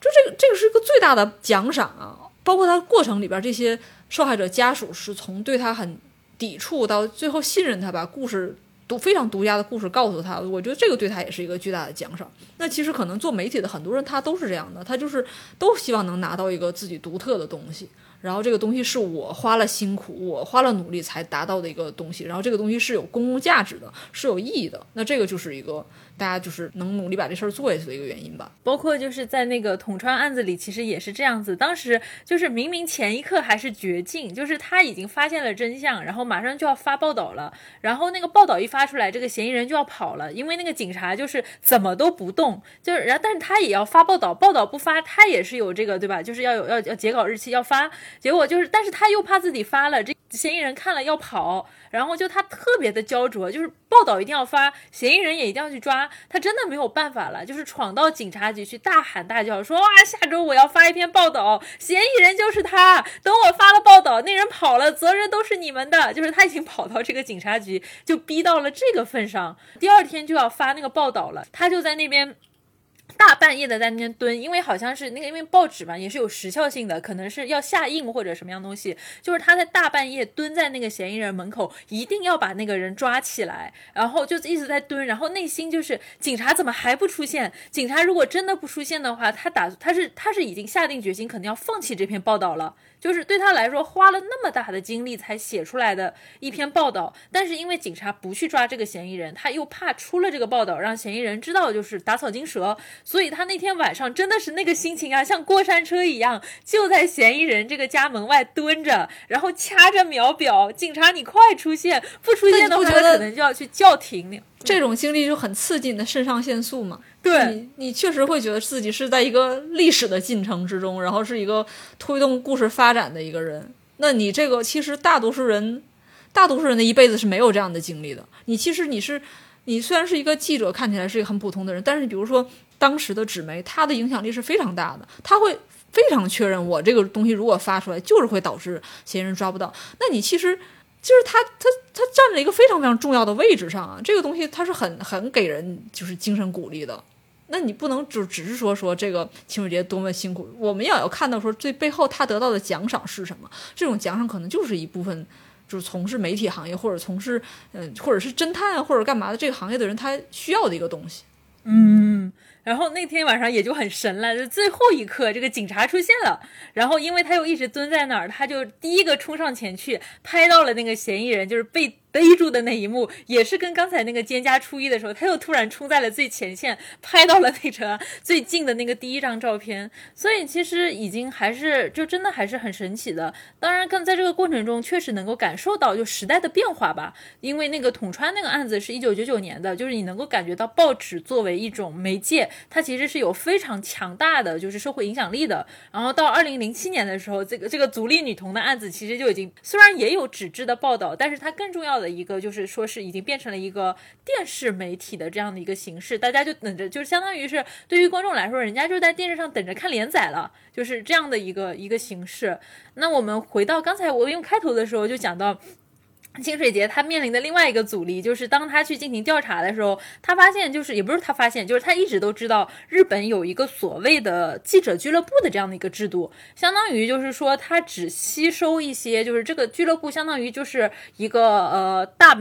就这个这个是一个最大的奖赏啊！包括他过程里边这些受害者家属是从对他很抵触到最后信任他，把故事独非常独家的故事告诉他，我觉得这个对他也是一个巨大的奖赏。那其实可能做媒体的很多人他都是这样的，他就是都希望能拿到一个自己独特的东西。然后这个东西是我花了辛苦，我花了努力才达到的一个东西。然后这个东西是有公共价值的，是有意义的。那这个就是一个。大家就是能努力把这事儿做下去的一个原因吧。包括就是在那个统川案子里，其实也是这样子。当时就是明明前一刻还是绝境，就是他已经发现了真相，然后马上就要发报道了。然后那个报道一发出来，这个嫌疑人就要跑了，因为那个警察就是怎么都不动，就是然后，但是他也要发报道，报道不发，他也是有这个对吧？就是要有要要截稿日期要发，结果就是，但是他又怕自己发了，这嫌疑人看了要跑。然后就他特别的焦灼，就是报道一定要发，嫌疑人也一定要去抓，他真的没有办法了，就是闯到警察局去大喊大叫说：“哇，下周我要发一篇报道，嫌疑人就是他，等我发了报道，那人跑了，责任都是你们的。”就是他已经跑到这个警察局，就逼到了这个份上，第二天就要发那个报道了，他就在那边。大半夜的在那边蹲，因为好像是那个，因为报纸嘛也是有时效性的，可能是要下印或者什么样东西，就是他在大半夜蹲在那个嫌疑人门口，一定要把那个人抓起来，然后就一直在蹲，然后内心就是警察怎么还不出现？警察如果真的不出现的话，他打他是他是已经下定决心，肯定要放弃这篇报道了。就是对他来说，花了那么大的精力才写出来的一篇报道，但是因为警察不去抓这个嫌疑人，他又怕出了这个报道让嫌疑人知道就是打草惊蛇，所以他那天晚上真的是那个心情啊，像过山车一样，就在嫌疑人这个家门外蹲着，然后掐着秒表，警察你快出现，不出现的话可能就要去叫停你。这种经历就很刺激你的肾上腺素嘛。对你，你确实会觉得自己是在一个历史的进程之中，然后是一个推动故事发展的一个人。那你这个其实大多数人，大多数人的一辈子是没有这样的经历的。你其实你是，你虽然是一个记者，看起来是一个很普通的人，但是比如说当时的纸媒，它的影响力是非常大的，他会非常确认我这个东西如果发出来，就是会导致嫌疑人抓不到。那你其实。就是他，他，他站在一个非常非常重要的位置上啊！这个东西它是很很给人就是精神鼓励的。那你不能就只是说说这个清水节多么辛苦，我们也要看到说这背后他得到的奖赏是什么。这种奖赏可能就是一部分就是从事媒体行业或者从事嗯或者是侦探或者干嘛的这个行业的人他需要的一个东西。嗯。然后那天晚上也就很神了，就最后一刻，这个警察出现了。然后因为他又一直蹲在那儿，他就第一个冲上前去拍到了那个嫌疑人，就是被。逮住的那一幕也是跟刚才那个蒹葭初一的时候，他又突然冲在了最前线，拍到了那个最近的那个第一张照片。所以其实已经还是就真的还是很神奇的。当然，更在这个过程中确实能够感受到就时代的变化吧。因为那个统川那个案子是一九九九年的，就是你能够感觉到报纸作为一种媒介，它其实是有非常强大的就是社会影响力的。然后到二零零七年的时候，这个这个足利女童的案子其实就已经虽然也有纸质的报道，但是它更重要的。一个就是说是已经变成了一个电视媒体的这样的一个形式，大家就等着，就是相当于是对于观众来说，人家就在电视上等着看连载了，就是这样的一个一个形式。那我们回到刚才我用开头的时候就讲到。清水节他面临的另外一个阻力，就是当他去进行调查的时候，他发现就是也不是他发现，就是他一直都知道日本有一个所谓的记者俱乐部的这样的一个制度，相当于就是说他只吸收一些，就是这个俱乐部相当于就是一个呃大。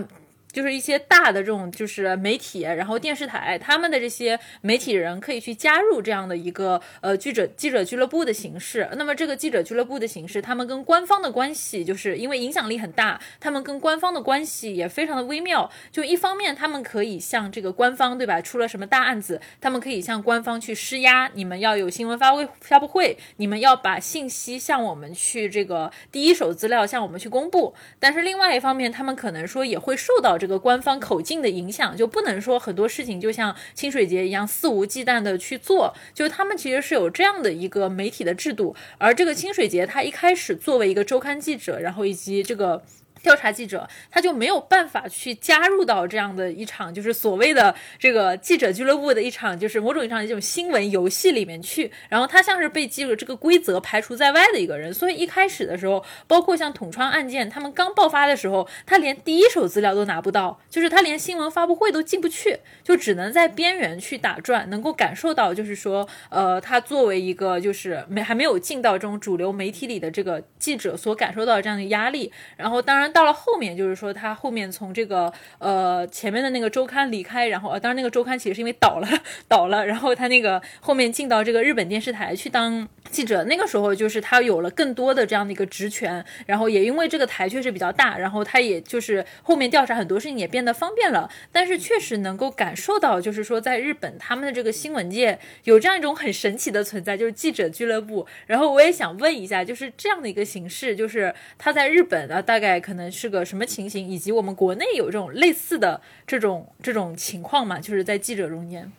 就是一些大的这种就是媒体，然后电视台，他们的这些媒体人可以去加入这样的一个呃记者记者俱乐部的形式。那么这个记者俱乐部的形式，他们跟官方的关系，就是因为影响力很大，他们跟官方的关系也非常的微妙。就一方面，他们可以向这个官方，对吧？出了什么大案子，他们可以向官方去施压，你们要有新闻发布发布会，你们要把信息向我们去这个第一手资料向我们去公布。但是另外一方面，他们可能说也会受到这。这个官方口径的影响，就不能说很多事情就像清水节一样肆无忌惮的去做，就他们其实是有这样的一个媒体的制度，而这个清水节他一开始作为一个周刊记者，然后以及这个。调查记者他就没有办法去加入到这样的一场，就是所谓的这个记者俱乐部的一场，就是某种意义上的这种新闻游戏里面去。然后他像是被记者这个规则排除在外的一个人。所以一开始的时候，包括像统川案件，他们刚爆发的时候，他连第一手资料都拿不到，就是他连新闻发布会都进不去，就只能在边缘去打转，能够感受到就是说，呃，他作为一个就是没还没有进到这种主流媒体里的这个记者所感受到这样的压力。然后当然。到了后面，就是说他后面从这个呃前面的那个周刊离开，然后呃当然那个周刊其实是因为倒了倒了，然后他那个后面进到这个日本电视台去当记者，那个时候就是他有了更多的这样的一个职权，然后也因为这个台确实比较大，然后他也就是后面调查很多事情也变得方便了，但是确实能够感受到，就是说在日本他们的这个新闻界有这样一种很神奇的存在，就是记者俱乐部。然后我也想问一下，就是这样的一个形式，就是他在日本啊，大概可能。是个什么情形？以及我们国内有这种类似的这种这种情况嘛？就是在记者中间。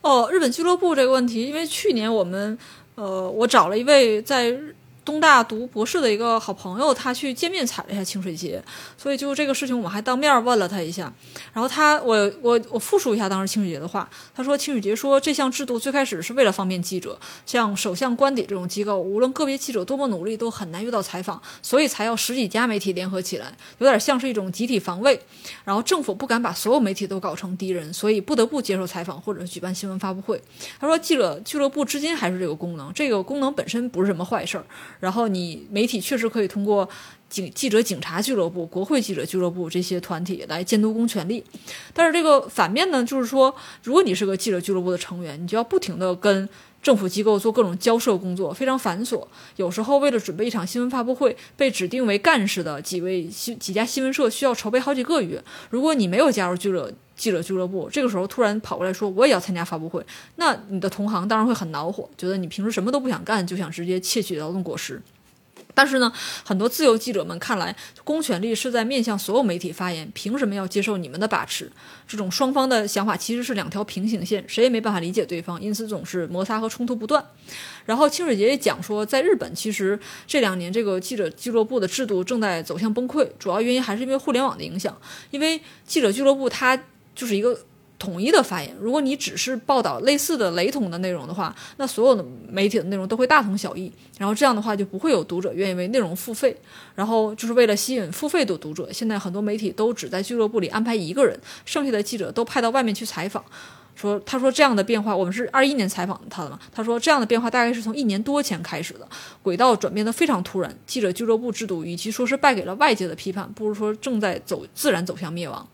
哦，日本俱乐部这个问题，因为去年我们，呃，我找了一位在。东大读博士的一个好朋友，他去见面踩了一下清水节，所以就这个事情，我们还当面问了他一下。然后他，我我我复述一下当时清水节的话，他说清水节说这项制度最开始是为了方便记者，像首相官邸这种机构，无论个别记者多么努力，都很难遇到采访，所以才要十几家媒体联合起来，有点像是一种集体防卫。然后政府不敢把所有媒体都搞成敌人，所以不得不接受采访或者举办新闻发布会。他说记者俱乐部至今还是这个功能，这个功能本身不是什么坏事儿。然后你媒体确实可以通过警记者警察俱乐部、国会记者俱乐部这些团体来监督公权力，但是这个反面呢，就是说，如果你是个记者俱乐部的成员，你就要不停的跟政府机构做各种交涉工作，非常繁琐。有时候为了准备一场新闻发布会，被指定为干事的几位新几家新闻社需要筹备好几个月。如果你没有加入记者记者俱乐部，这个时候突然跑过来说我也要参加发布会，那你的同行当然会很恼火，觉得你平时什么都不想干，就想直接窃取劳动果实。但是呢，很多自由记者们看来，公权力是在面向所有媒体发言，凭什么要接受你们的把持？这种双方的想法其实是两条平行线，谁也没办法理解对方，因此总是摩擦和冲突不断。然后清水节也讲说，在日本，其实这两年这个记者俱乐部的制度正在走向崩溃，主要原因还是因为互联网的影响，因为记者俱乐部它就是一个。统一的发言，如果你只是报道类似的雷同的内容的话，那所有的媒体的内容都会大同小异，然后这样的话就不会有读者愿意为内容付费。然后就是为了吸引付费的读者，现在很多媒体都只在俱乐部里安排一个人，剩下的记者都派到外面去采访。说他说这样的变化，我们是二一年采访他的嘛？他说这样的变化大概是从一年多前开始的，轨道转变的非常突然。记者俱乐部制度与其说是败给了外界的批判，不如说正在走自然走向灭亡。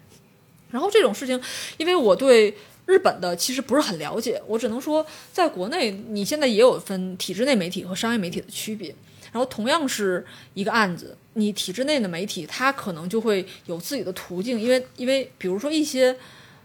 然后这种事情，因为我对日本的其实不是很了解，我只能说，在国内你现在也有分体制内媒体和商业媒体的区别。然后同样是一个案子，你体制内的媒体，它可能就会有自己的途径，因为因为比如说一些，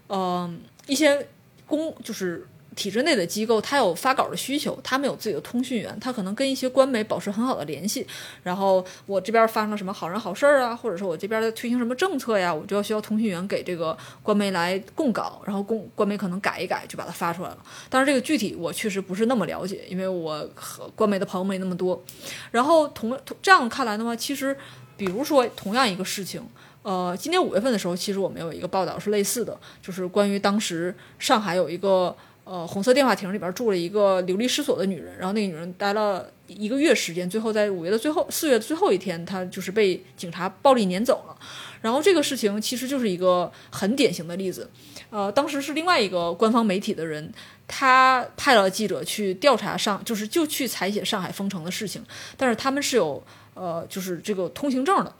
嗯，一些公就是。体制内的机构，他有发稿的需求，他们有自己的通讯员，他可能跟一些官媒保持很好的联系。然后我这边发生了什么好人好事儿啊，或者说我这边在推行什么政策呀，我就要需要通讯员给这个官媒来供稿，然后供官媒可能改一改就把它发出来了。但是这个具体我确实不是那么了解，因为我和官媒的朋友没那么多。然后同这样看来的话，其实比如说同样一个事情，呃，今年五月份的时候，其实我们有一个报道是类似的，就是关于当时上海有一个。呃，红色电话亭里边住了一个流离失所的女人，然后那个女人待了一个月时间，最后在五月的最后四月的最后一天，她就是被警察暴力撵走了。然后这个事情其实就是一个很典型的例子。呃，当时是另外一个官方媒体的人，他派了记者去调查上，就是就去采写上海封城的事情，但是他们是有呃，就是这个通行证的，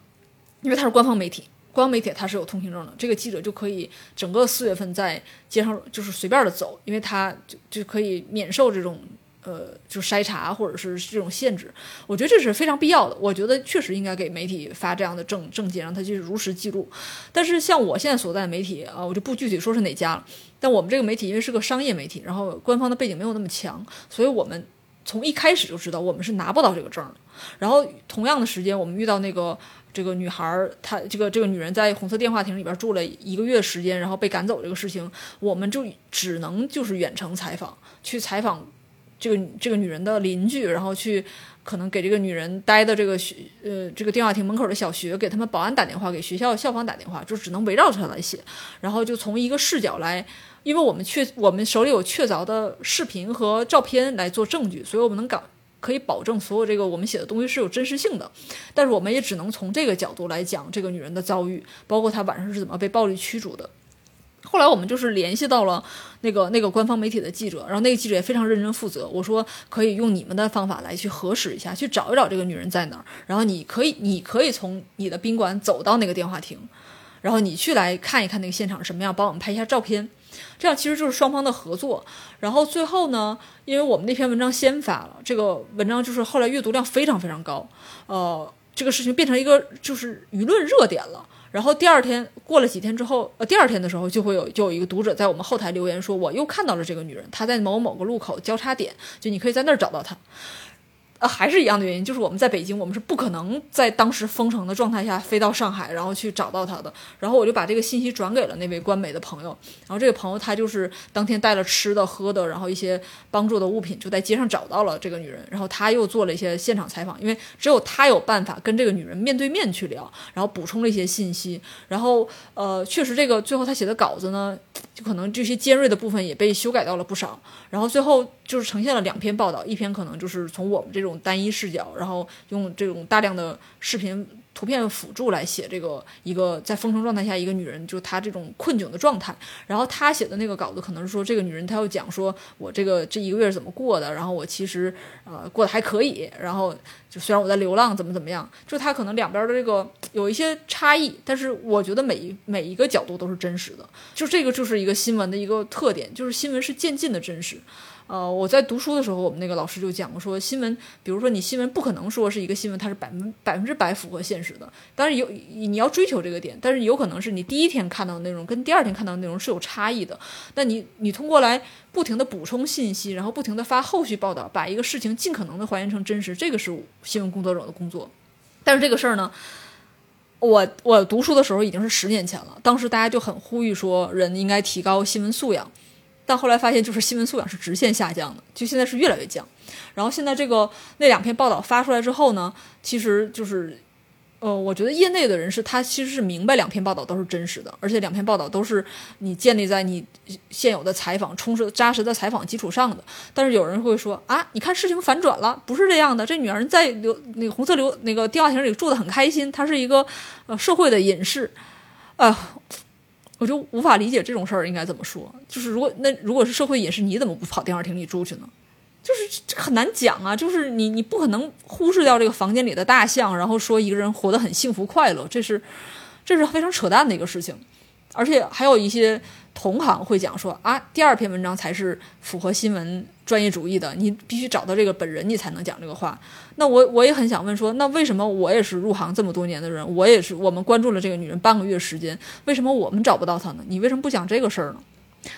因为他是官方媒体。官媒体它是有通行证的，这个记者就可以整个四月份在街上就是随便的走，因为他就就可以免受这种呃就筛查或者是这种限制。我觉得这是非常必要的。我觉得确实应该给媒体发这样的证证件，让他去如实记录。但是像我现在所在媒体啊，我就不具体说是哪家了。但我们这个媒体因为是个商业媒体，然后官方的背景没有那么强，所以我们从一开始就知道我们是拿不到这个证的。然后同样的时间，我们遇到那个。这个女孩儿，她这个这个女人在红色电话亭里边住了一个月时间，然后被赶走这个事情，我们就只能就是远程采访，去采访这个这个女人的邻居，然后去可能给这个女人待的这个学呃这个电话亭门口的小学，给他们保安打电话，给学校校方打电话，就只能围绕着她来写，然后就从一个视角来，因为我们确我们手里有确凿的视频和照片来做证据，所以我们能搞。可以保证所有这个我们写的东西是有真实性的，但是我们也只能从这个角度来讲这个女人的遭遇，包括她晚上是怎么被暴力驱逐的。后来我们就是联系到了那个那个官方媒体的记者，然后那个记者也非常认真负责。我说可以用你们的方法来去核实一下，去找一找这个女人在哪儿。然后你可以你可以从你的宾馆走到那个电话亭，然后你去来看一看那个现场什么样，帮我们拍一下照片。这样其实就是双方的合作，然后最后呢，因为我们那篇文章先发了，这个文章就是后来阅读量非常非常高，呃，这个事情变成一个就是舆论热点了。然后第二天过了几天之后，呃，第二天的时候就会有就有一个读者在我们后台留言说，我又看到了这个女人，她在某某个路口交叉点，就你可以在那儿找到她。呃，还是一样的原因，就是我们在北京，我们是不可能在当时封城的状态下飞到上海，然后去找到他的。然后我就把这个信息转给了那位关美的朋友，然后这个朋友他就是当天带了吃的喝的，然后一些帮助的物品，就在街上找到了这个女人。然后他又做了一些现场采访，因为只有他有办法跟这个女人面对面去聊，然后补充了一些信息。然后呃，确实这个最后他写的稿子呢，就可能这些尖锐的部分也被修改到了不少。然后最后就是呈现了两篇报道，一篇可能就是从我们这种单一视角，然后用这种大量的视频。图片辅助来写这个一个在封城状态下一个女人，就是她这种困窘的状态。然后她写的那个稿子可能是说，这个女人她要讲说，我这个这一个月是怎么过的，然后我其实呃过得还可以。然后就虽然我在流浪，怎么怎么样，就她可能两边的这个有一些差异，但是我觉得每一每一个角度都是真实的。就这个就是一个新闻的一个特点，就是新闻是渐进的真实。呃，我在读书的时候，我们那个老师就讲过，说新闻，比如说你新闻不可能说是一个新闻，它是百分百分之百符合现实的。但是有你要追求这个点，但是有可能是你第一天看到的内容跟第二天看到的内容是有差异的。那你你通过来不停的补充信息，然后不停的发后续报道，把一个事情尽可能的还原成真实，这个是新闻工作者的工作。但是这个事儿呢，我我读书的时候已经是十年前了，当时大家就很呼吁说，人应该提高新闻素养。但后来发现，就是新闻素养是直线下降的，就现在是越来越降。然后现在这个那两篇报道发出来之后呢，其实就是，呃，我觉得业内的人士他其实是明白两篇报道都是真实的，而且两篇报道都是你建立在你现有的采访充实扎实的采访基础上的。但是有人会说啊，你看事情反转了，不是这样的，这女人在留那个红色留那个电话亭里住的很开心，她是一个呃社会的隐士，啊。我就无法理解这种事儿应该怎么说。就是如果那如果是社会隐士，你怎么不跑电话亭里住去呢？就是这很难讲啊。就是你你不可能忽视掉这个房间里的大象，然后说一个人活得很幸福快乐，这是这是非常扯淡的一个事情。而且还有一些同行会讲说啊，第二篇文章才是符合新闻专业主义的，你必须找到这个本人，你才能讲这个话。那我我也很想问说，那为什么我也是入行这么多年的人，我也是我们关注了这个女人半个月时间，为什么我们找不到她呢？你为什么不讲这个事儿呢？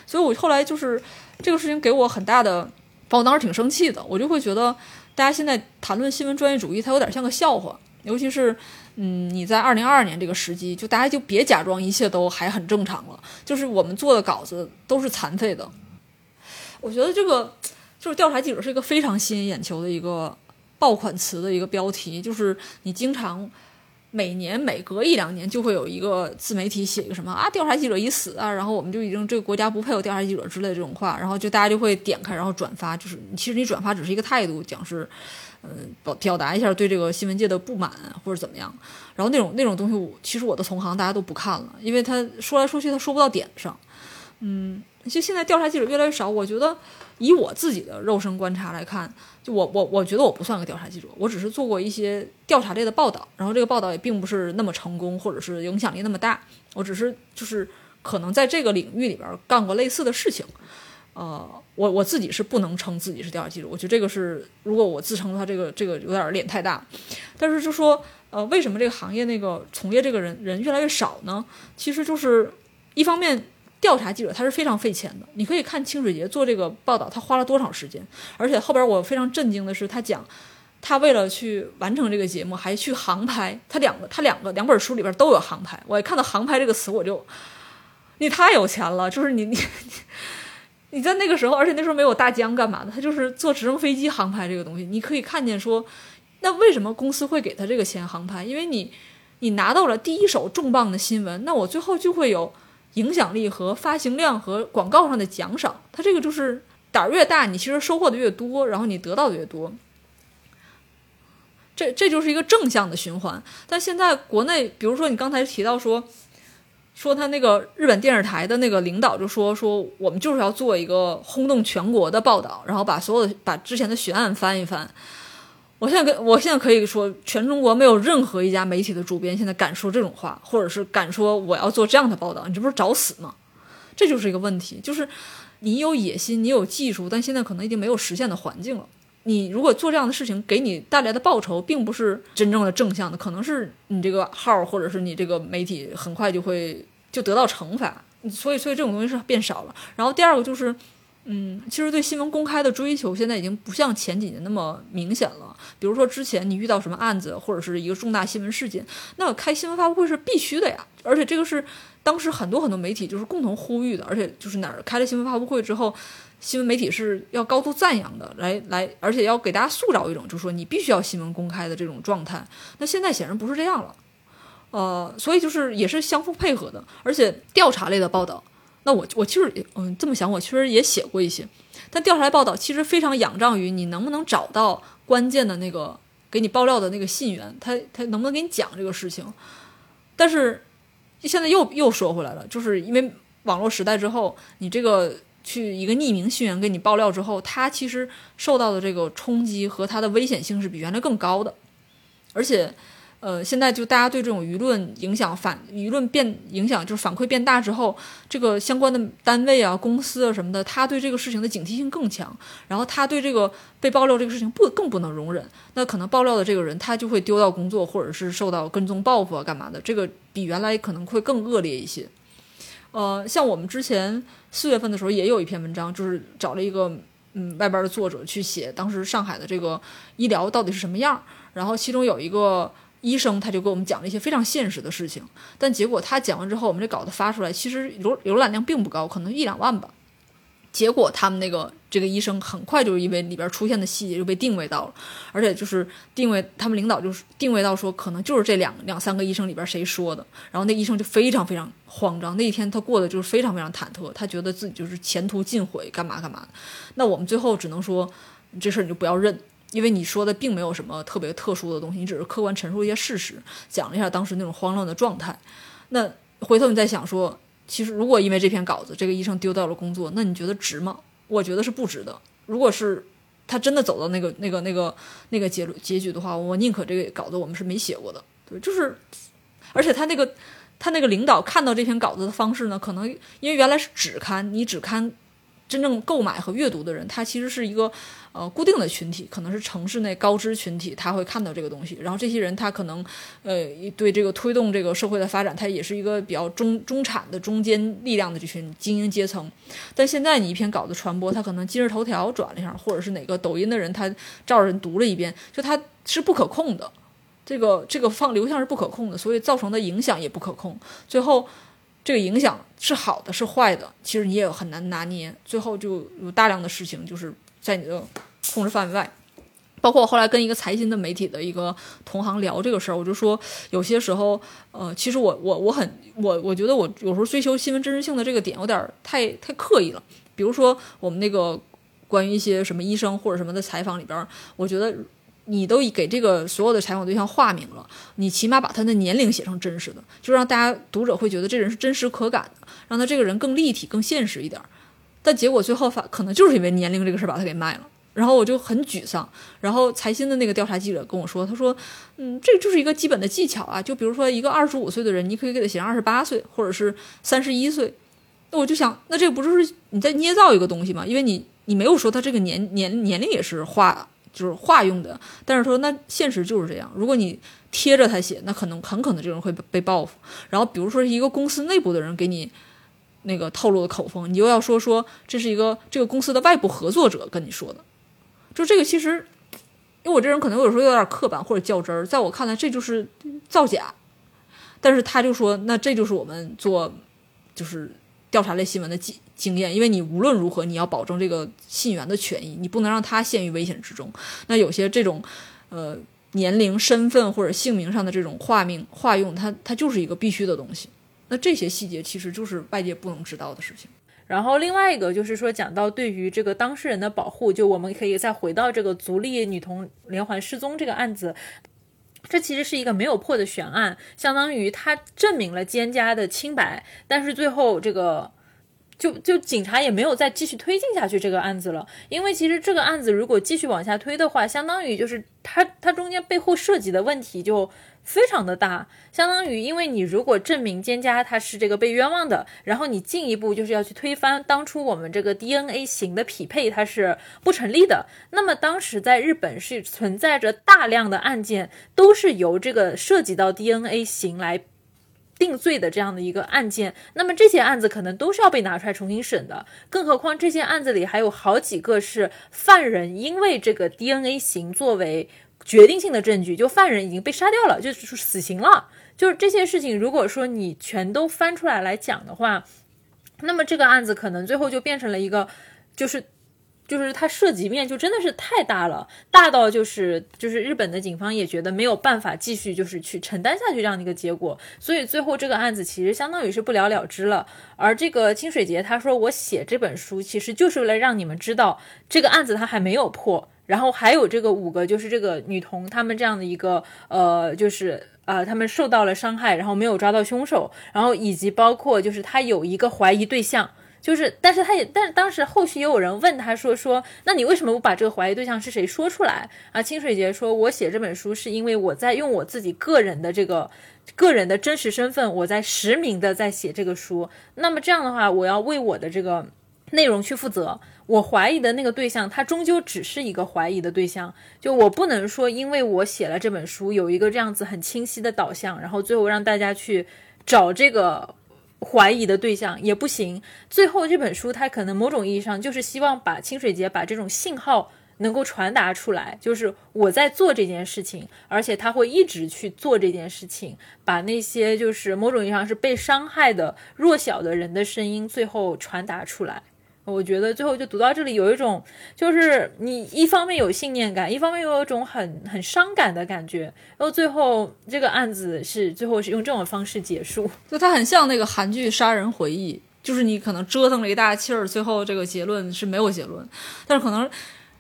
所以我后来就是这个事情给我很大的，把我当时挺生气的，我就会觉得大家现在谈论新闻专业主义，它有点像个笑话，尤其是。嗯，你在二零二二年这个时机，就大家就别假装一切都还很正常了。就是我们做的稿子都是残废的。我觉得这个就是调查记者是一个非常吸引眼球的一个爆款词的一个标题，就是你经常每年每隔一两年就会有一个自媒体写一个什么啊，调查记者已死啊，然后我们就已经这个国家不配有调查记者之类的这种话，然后就大家就会点开然后转发，就是其实你转发只是一个态度，讲是，嗯、表表达一下对这个新闻界的不满或者怎么样，然后那种那种东西我，其实我的同行大家都不看了，因为他说来说去他说不到点上，嗯，就现在调查记者越来越少，我觉得以我自己的肉身观察来看。就我我我觉得我不算个调查记者，我只是做过一些调查类的报道，然后这个报道也并不是那么成功，或者是影响力那么大。我只是就是可能在这个领域里边干过类似的事情。呃，我我自己是不能称自己是调查记者，我觉得这个是如果我自称的话，这个这个有点脸太大。但是就说呃，为什么这个行业那个从业这个人人越来越少呢？其实就是一方面。调查记者他是非常费钱的，你可以看清水节做这个报道，他花了多长时间。而且后边我非常震惊的是，他讲他为了去完成这个节目，还去航拍。他两个他两个两本书里边都有航拍。我一看到航拍这个词，我就你太有钱了，就是你你你在那个时候，而且那时候没有大疆干嘛的，他就是坐直升飞机航拍这个东西。你可以看见说，那为什么公司会给他这个钱航拍？因为你你拿到了第一手重磅的新闻，那我最后就会有。影响力和发行量和广告上的奖赏，它这个就是胆儿越大，你其实收获的越多，然后你得到的越多。这这就是一个正向的循环。但现在国内，比如说你刚才提到说，说他那个日本电视台的那个领导就说说，我们就是要做一个轰动全国的报道，然后把所有的把之前的悬案翻一翻。我现在跟我现在可以说，全中国没有任何一家媒体的主编现在敢说这种话，或者是敢说我要做这样的报道，你这不是找死吗？这就是一个问题，就是你有野心，你有技术，但现在可能已经没有实现的环境了。你如果做这样的事情，给你带来的报酬并不是真正的正向的，可能是你这个号或者是你这个媒体很快就会就得到惩罚。所以，所以这种东西是变少了。然后第二个就是。嗯，其实对新闻公开的追求现在已经不像前几年那么明显了。比如说之前你遇到什么案子或者是一个重大新闻事件，那开新闻发布会是必须的呀。而且这个是当时很多很多媒体就是共同呼吁的。而且就是哪儿开了新闻发布会之后，新闻媒体是要高度赞扬的，来来，而且要给大家塑造一种就是说你必须要新闻公开的这种状态。那现在显然不是这样了，呃，所以就是也是相互配合的，而且调查类的报道。那我我其实嗯这么想，我其实也写过一些，但调查报道其实非常仰仗于你能不能找到关键的那个给你爆料的那个信源，他他能不能给你讲这个事情。但是现在又又说回来了，就是因为网络时代之后，你这个去一个匿名信源给你爆料之后，他其实受到的这个冲击和他的危险性是比原来更高的，而且。呃，现在就大家对这种舆论影响反舆论变影响，就是反馈变大之后，这个相关的单位啊、公司啊什么的，他对这个事情的警惕性更强，然后他对这个被爆料这个事情不更不能容忍，那可能爆料的这个人他就会丢掉工作，或者是受到跟踪报复啊干嘛的，这个比原来可能会更恶劣一些。呃，像我们之前四月份的时候也有一篇文章，就是找了一个嗯外边的作者去写当时上海的这个医疗到底是什么样，然后其中有一个。医生他就给我们讲了一些非常现实的事情，但结果他讲完之后，我们这稿子发出来，其实浏浏览量并不高，可能一两万吧。结果他们那个这个医生很快就是因为里边出现的细节就被定位到了，而且就是定位他们领导就是定位到说可能就是这两两三个医生里边谁说的，然后那医生就非常非常慌张，那一天他过得就是非常非常忐忑，他觉得自己就是前途尽毁，干嘛干嘛。那我们最后只能说这事儿你就不要认。因为你说的并没有什么特别特殊的东西，你只是客观陈述一些事实，讲了一下当时那种慌乱的状态。那回头你再想说，其实如果因为这篇稿子，这个医生丢掉了工作，那你觉得值吗？我觉得是不值的。如果是他真的走到那个那个那个那个结结局的话，我宁可这个稿子我们是没写过的。对，就是，而且他那个他那个领导看到这篇稿子的方式呢，可能因为原来是只刊，你只刊真正购买和阅读的人，他其实是一个。呃，固定的群体可能是城市内高知群体，他会看到这个东西。然后这些人他可能，呃，对这个推动这个社会的发展，他也是一个比较中中产的中间力量的这群精英阶层。但现在你一篇稿子传播，他可能今日头条转了一下，或者是哪个抖音的人他照着人读了一遍，就他是不可控的，这个这个放流向是不可控的，所以造成的影响也不可控。最后这个影响是好的是坏的，其实你也很难拿捏。最后就有大量的事情就是。在你的控制范围外，包括我后来跟一个财经的媒体的一个同行聊这个事儿，我就说有些时候，呃，其实我我我很我我觉得我有时候追求新闻真实性的这个点有点太太刻意了。比如说我们那个关于一些什么医生或者什么的采访里边，我觉得你都给这个所有的采访对象化名了，你起码把他的年龄写成真实的，就让大家读者会觉得这人是真实可感的，让他这个人更立体、更现实一点。但结果最后发可能就是因为年龄这个事儿把他给卖了。然后我就很沮丧。然后财新的那个调查记者跟我说：“他说，嗯，这就是一个基本的技巧啊。就比如说一个二十五岁的人，你可以给他写成二十八岁，或者是三十一岁。那我就想，那这个不就是你在捏造一个东西吗？因为你你没有说他这个年年年龄也是化，就是化用的。但是说那现实就是这样。如果你贴着他写，那可能很可能这种人会被报复。然后比如说一个公司内部的人给你那个透露的口风，你又要说说这是一个这个公司的外部合作者跟你说的。”就这个其实，因为我这人可能有时候有点刻板或者较真儿，在我看来这就是造假。但是他就说，那这就是我们做就是调查类新闻的经经验，因为你无论如何你要保证这个信源的权益，你不能让他陷于危险之中。那有些这种呃年龄、身份或者姓名上的这种化名化用，它它就是一个必须的东西。那这些细节其实就是外界不能知道的事情。然后另外一个就是说，讲到对于这个当事人的保护，就我们可以再回到这个足利女童连环失踪这个案子，这其实是一个没有破的悬案，相当于他证明了奸家的清白，但是最后这个就就警察也没有再继续推进下去这个案子了，因为其实这个案子如果继续往下推的话，相当于就是他他中间背后涉及的问题就。非常的大，相当于，因为你如果证明奸家他是这个被冤枉的，然后你进一步就是要去推翻当初我们这个 DNA 型的匹配，它是不成立的。那么当时在日本是存在着大量的案件，都是由这个涉及到 DNA 型来定罪的这样的一个案件。那么这些案子可能都是要被拿出来重新审的，更何况这些案子里还有好几个是犯人因为这个 DNA 型作为。决定性的证据，就犯人已经被杀掉了，就是死刑了。就是这些事情，如果说你全都翻出来来讲的话，那么这个案子可能最后就变成了一个，就是就是它涉及面就真的是太大了，大到就是就是日本的警方也觉得没有办法继续就是去承担下去这样的一个结果，所以最后这个案子其实相当于是不了了之了。而这个清水节他说我写这本书其实就是为了让你们知道这个案子他还没有破。然后还有这个五个，就是这个女童，他们这样的一个呃，就是呃，他们受到了伤害，然后没有抓到凶手，然后以及包括就是他有一个怀疑对象，就是但是他也，但是当时后续也有人问他说说，那你为什么不把这个怀疑对象是谁说出来啊？清水节说，我写这本书是因为我在用我自己个人的这个个人的真实身份，我在实名的在写这个书，那么这样的话，我要为我的这个内容去负责。我怀疑的那个对象，他终究只是一个怀疑的对象。就我不能说，因为我写了这本书，有一个这样子很清晰的导向，然后最后让大家去找这个怀疑的对象也不行。最后这本书，它可能某种意义上就是希望把清水节把这种信号能够传达出来，就是我在做这件事情，而且他会一直去做这件事情，把那些就是某种意义上是被伤害的弱小的人的声音最后传达出来。我觉得最后就读到这里，有一种就是你一方面有信念感，一方面又有一种很很伤感的感觉。然后最后这个案子是最后是用这种方式结束，就它很像那个韩剧《杀人回忆》，就是你可能折腾了一大气儿，最后这个结论是没有结论。但是可能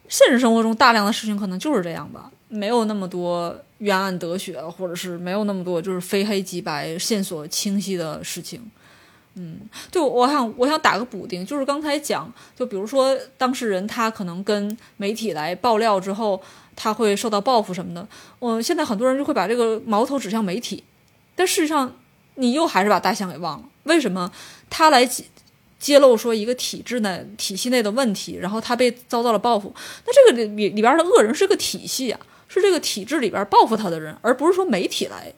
现实生活中大量的事情可能就是这样吧，没有那么多冤案得雪，或者是没有那么多就是非黑即白、线索清晰的事情。嗯，就我想，我想打个补丁，就是刚才讲，就比如说当事人他可能跟媒体来爆料之后，他会受到报复什么的。我现在很多人就会把这个矛头指向媒体，但事实上你又还是把大象给忘了。为什么他来揭露说一个体制内体系内的问题，然后他被遭到了报复？那这个里里边的恶人是个体系啊，是这个体制里边报复他的人，而不是说媒体来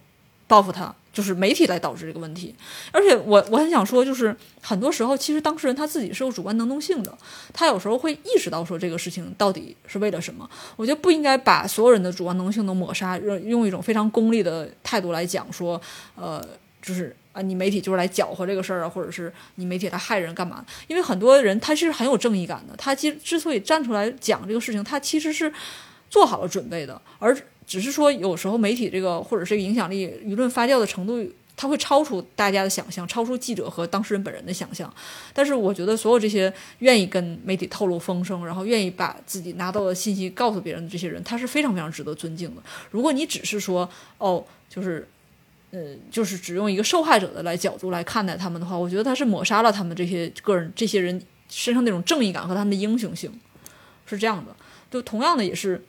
报复他。就是媒体来导致这个问题，而且我我很想说，就是很多时候其实当事人他自己是有主观能动性的，他有时候会意识到说这个事情到底是为了什么。我觉得不应该把所有人的主观能动性都抹杀，用用一种非常功利的态度来讲说，呃，就是啊，你媒体就是来搅和这个事儿啊，或者是你媒体来害人干嘛？因为很多人他是很有正义感的，他其实之所以站出来讲这个事情，他其实是。做好了准备的，而只是说有时候媒体这个或者这个影响力、舆论发酵的程度。它会超出大家的想象，超出记者和当事人本人的想象。但是，我觉得所有这些愿意跟媒体透露风声，然后愿意把自己拿到的信息告诉别人的这些人，他是非常非常值得尊敬的。如果你只是说，哦，就是，呃，就是只用一个受害者的来角度来看待他们的话，我觉得他是抹杀了他们这些个人、这些人身上那种正义感和他们的英雄性，是这样的。就同样的，也是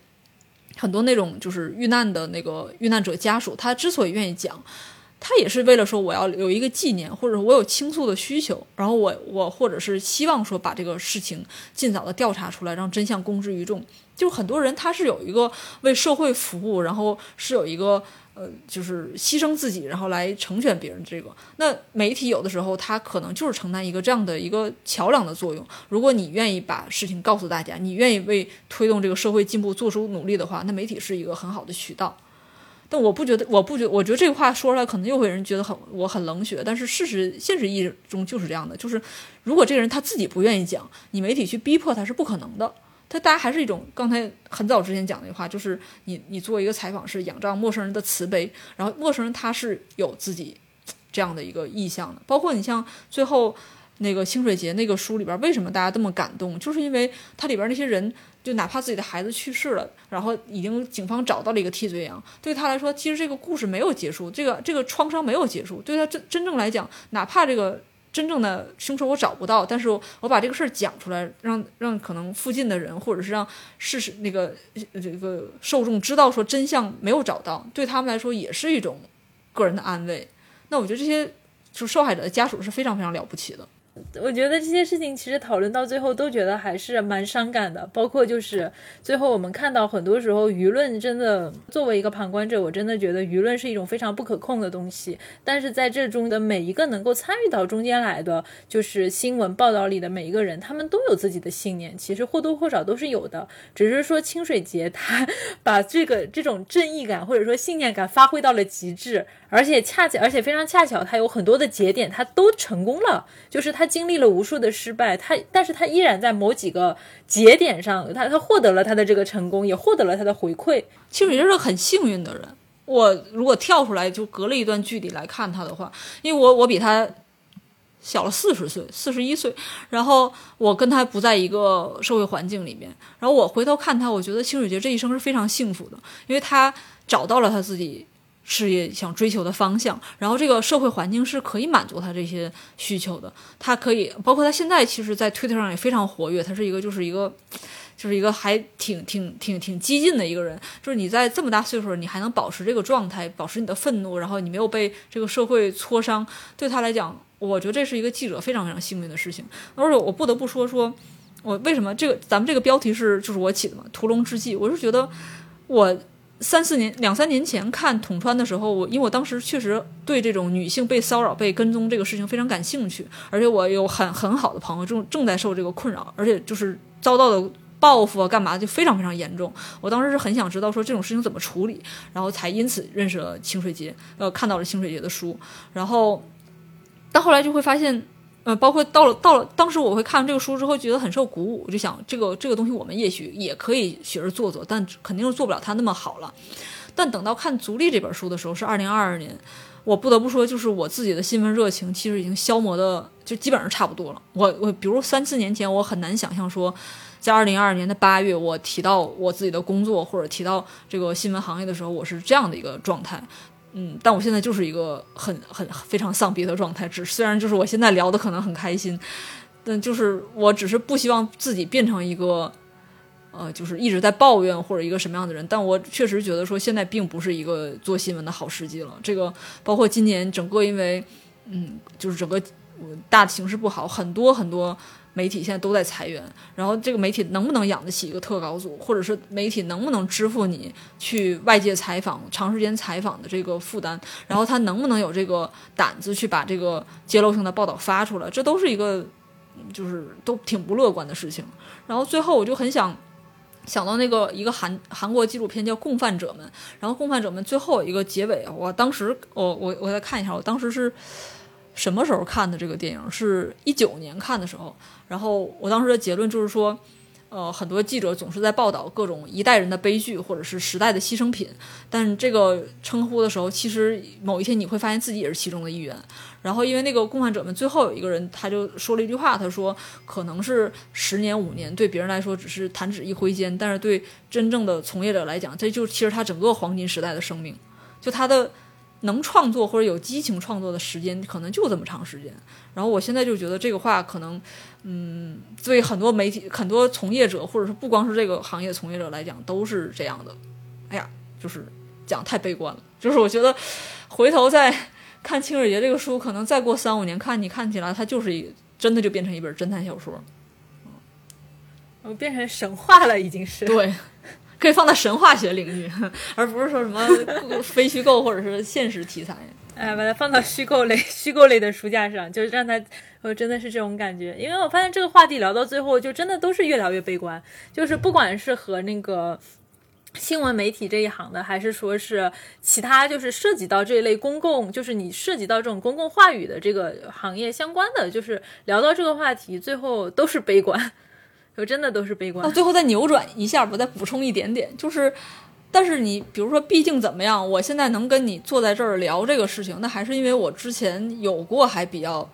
很多那种就是遇难的那个遇难者家属，他之所以愿意讲。他也是为了说我要有一个纪念，或者我有倾诉的需求，然后我我或者是希望说把这个事情尽早的调查出来，让真相公之于众。就很多人他是有一个为社会服务，然后是有一个呃，就是牺牲自己，然后来成全别人。这个那媒体有的时候他可能就是承担一个这样的一个桥梁的作用。如果你愿意把事情告诉大家，你愿意为推动这个社会进步做出努力的话，那媒体是一个很好的渠道。但我不觉得，我不觉，我觉得这个话说出来可能又会有人觉得很我很冷血。但是事实，现实意义中就是这样的，就是如果这个人他自己不愿意讲，你媒体去逼迫他是不可能的。他大家还是一种刚才很早之前讲那句话，就是你你做一个采访是仰仗陌生人的慈悲，然后陌生人他是有自己这样的一个意向的。包括你像最后那个清水节那个书里边，为什么大家这么感动，就是因为它里边那些人。就哪怕自己的孩子去世了，然后已经警方找到了一个替罪羊，对他来说，其实这个故事没有结束，这个这个创伤没有结束。对他真真正来讲，哪怕这个真正的凶手我找不到，但是我把这个事儿讲出来，让让可能附近的人，或者是让事实那个这个受众知道说真相没有找到，对他们来说也是一种个人的安慰。那我觉得这些就受害者的家属是非常非常了不起的。我觉得这些事情其实讨论到最后都觉得还是蛮伤感的，包括就是最后我们看到很多时候舆论真的作为一个旁观者，我真的觉得舆论是一种非常不可控的东西。但是在这中的每一个能够参与到中间来的，就是新闻报道里的每一个人，他们都有自己的信念，其实或多或少都是有的。只是说清水节他把这个这种正义感或者说信念感发挥到了极致，而且恰巧而且非常恰巧，他有很多的节点他都成功了，就是他。经历了无数的失败，他，但是他依然在某几个节点上，他他获得了他的这个成功，也获得了他的回馈。其实也是很幸运的人。我如果跳出来，就隔了一段距离来看他的话，因为我我比他小了四十岁，四十一岁，然后我跟他不在一个社会环境里面，然后我回头看他，我觉得清水节这一生是非常幸福的，因为他找到了他自己。事业想追求的方向，然后这个社会环境是可以满足他这些需求的。他可以，包括他现在其实，在推特上也非常活跃。他是一个，就是一个，就是一个还挺挺挺挺激进的一个人。就是你在这么大岁数，你还能保持这个状态，保持你的愤怒，然后你没有被这个社会挫伤，对他来讲，我觉得这是一个记者非常非常幸运的事情。而且我不得不说，说我为什么这个咱们这个标题是就是我起的嘛，《屠龙之计》，我是觉得我。三四年、两三年前看统川的时候，我因为我当时确实对这种女性被骚扰、被跟踪这个事情非常感兴趣，而且我有很很好的朋友正正在受这个困扰，而且就是遭到的报复啊、干嘛就非常非常严重。我当时是很想知道说这种事情怎么处理，然后才因此认识了清水节，呃，看到了清水节的书，然后 到后来就会发现。呃，包括到了到了，当时我会看这个书之后，觉得很受鼓舞，我就想，这个这个东西我们也许也可以学着做做，但肯定是做不了它那么好了。但等到看《足力》这本书的时候，是二零二二年，我不得不说，就是我自己的新闻热情其实已经消磨的就基本上差不多了。我我比如三四年前，我很难想象说，在二零二二年的八月，我提到我自己的工作或者提到这个新闻行业的时候，我是这样的一个状态。嗯，但我现在就是一个很很非常丧逼的状态。只虽然就是我现在聊的可能很开心，但就是我只是不希望自己变成一个，呃，就是一直在抱怨或者一个什么样的人。但我确实觉得说现在并不是一个做新闻的好时机了。这个包括今年整个因为，嗯，就是整个大的形势不好，很多很多。媒体现在都在裁员，然后这个媒体能不能养得起一个特稿组，或者是媒体能不能支付你去外界采访、长时间采访的这个负担？然后他能不能有这个胆子去把这个揭露性的报道发出来？这都是一个，就是都挺不乐观的事情。然后最后我就很想想到那个一个韩韩国纪录片叫《共犯者们》，然后《共犯者们》最后一个结尾，我当时我我我再看一下，我当时是。什么时候看的这个电影？是一九年看的时候。然后我当时的结论就是说，呃，很多记者总是在报道各种一代人的悲剧或者是时代的牺牲品，但这个称呼的时候，其实某一天你会发现自己也是其中的一员。然后，因为那个共犯者们最后有一个人，他就说了一句话，他说：“可能是十年五年，对别人来说只是弹指一挥间，但是对真正的从业者来讲，这就其实他整个黄金时代的生命，就他的能创作或者有激情创作的时间，可能就这么长时间。”然后我现在就觉得这个话可能，嗯，对很多媒体、很多从业者，或者是不光是这个行业从业者来讲，都是这样的。哎呀，就是讲太悲观了。就是我觉得回头再。看《清水节》这个书，可能再过三五年看，你看起来它就是一真的就变成一本侦探小说，嗯，变成神话了，已经是对，可以放到神话学领域，而不是说什么 非虚构或者是现实题材。哎，把它放到虚构类、虚构类的书架上，就是让它，我真的是这种感觉。因为我发现这个话题聊到最后，就真的都是越聊越悲观，就是不管是和那个。新闻媒体这一行的，还是说是其他，就是涉及到这一类公共，就是你涉及到这种公共话语的这个行业相关的，就是聊到这个话题，最后都是悲观，就真的都是悲观。那最后再扭转一下，我再补充一点点，就是，但是你比如说，毕竟怎么样，我现在能跟你坐在这儿聊这个事情，那还是因为我之前有过还比较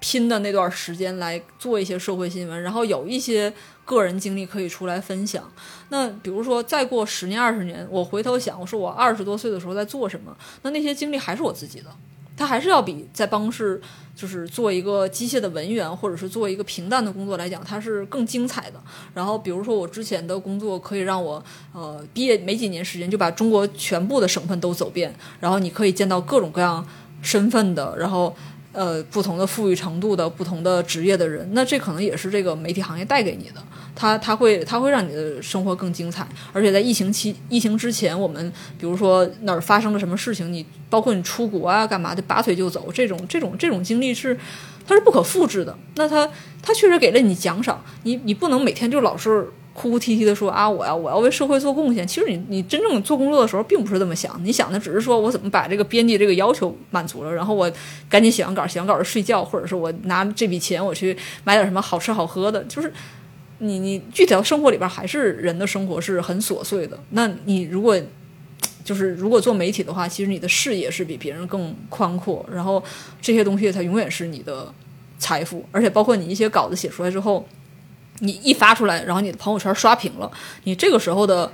拼的那段时间来做一些社会新闻，然后有一些。个人经历可以出来分享。那比如说，再过十年、二十年，我回头想，我说我二十多岁的时候在做什么？那那些经历还是我自己的，他还是要比在办公室就是做一个机械的文员，或者是做一个平淡的工作来讲，它是更精彩的。然后，比如说我之前的工作可以让我呃毕业没几年时间就把中国全部的省份都走遍，然后你可以见到各种各样身份的，然后。呃，不同的富裕程度的不同的职业的人，那这可能也是这个媒体行业带给你的。它它会它会让你的生活更精彩。而且在疫情期疫情之前，我们比如说哪儿发生了什么事情，你包括你出国啊干嘛的，拔腿就走，这种这种这种经历是它是不可复制的。那它它确实给了你奖赏，你你不能每天就老是。哭哭啼啼的说啊，我要我要为社会做贡献。其实你你真正做工作的时候，并不是这么想。你想的只是说我怎么把这个编辑这个要求满足了，然后我赶紧写完稿，写完稿就睡觉，或者是我拿这笔钱我去买点什么好吃好喝的。就是你你具体到生活里边，还是人的生活是很琐碎的。那你如果就是如果做媒体的话，其实你的视野是比别人更宽阔，然后这些东西它永远是你的财富，而且包括你一些稿子写出来之后。你一发出来，然后你的朋友圈刷屏了，你这个时候的，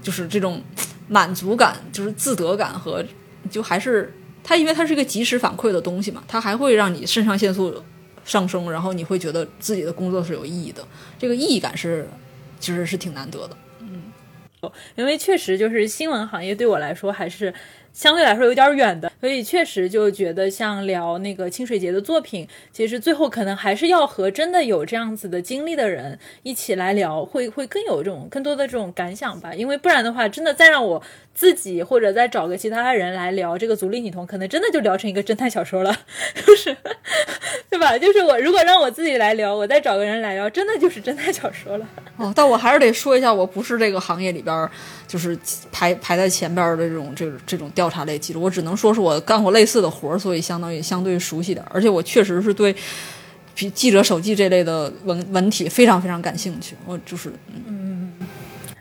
就是这种满足感，就是自得感和，就还是它，因为它是一个及时反馈的东西嘛，它还会让你肾上腺素上升，然后你会觉得自己的工作是有意义的，这个意义感是其实是挺难得的。嗯，因为确实就是新闻行业对我来说还是。相对来说有点远的，所以确实就觉得像聊那个清水节的作品，其实最后可能还是要和真的有这样子的经历的人一起来聊，会会更有这种更多的这种感想吧。因为不然的话，真的再让我自己或者再找个其他人来聊这个足力女童，可能真的就聊成一个侦探小说了，就是，对吧？就是我如果让我自己来聊，我再找个人来聊，真的就是侦探小说了。哦，但我还是得说一下，我不是这个行业里边。就是排排在前边的这种这这种调查类记录，我只能说是我干过类似的活儿，所以相当于相对熟悉点。而且我确实是对记记者手记这类的文文体非常非常感兴趣。我就是嗯，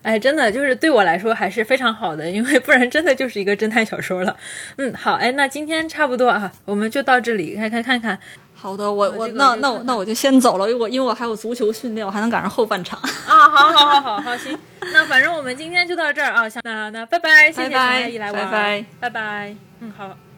哎，真的就是对我来说还是非常好的，因为不然真的就是一个侦探小说了。嗯，好，哎，那今天差不多啊，我们就到这里，看看看看。好的，我我那那我那我就先走了，因为我因为我还有足球训练，我还能赶上后半场。啊，好好好好好，行，那反正我们今天就到这儿啊，那那拜拜，谢谢小阿姨来玩，拜拜，拜拜，嗯，好。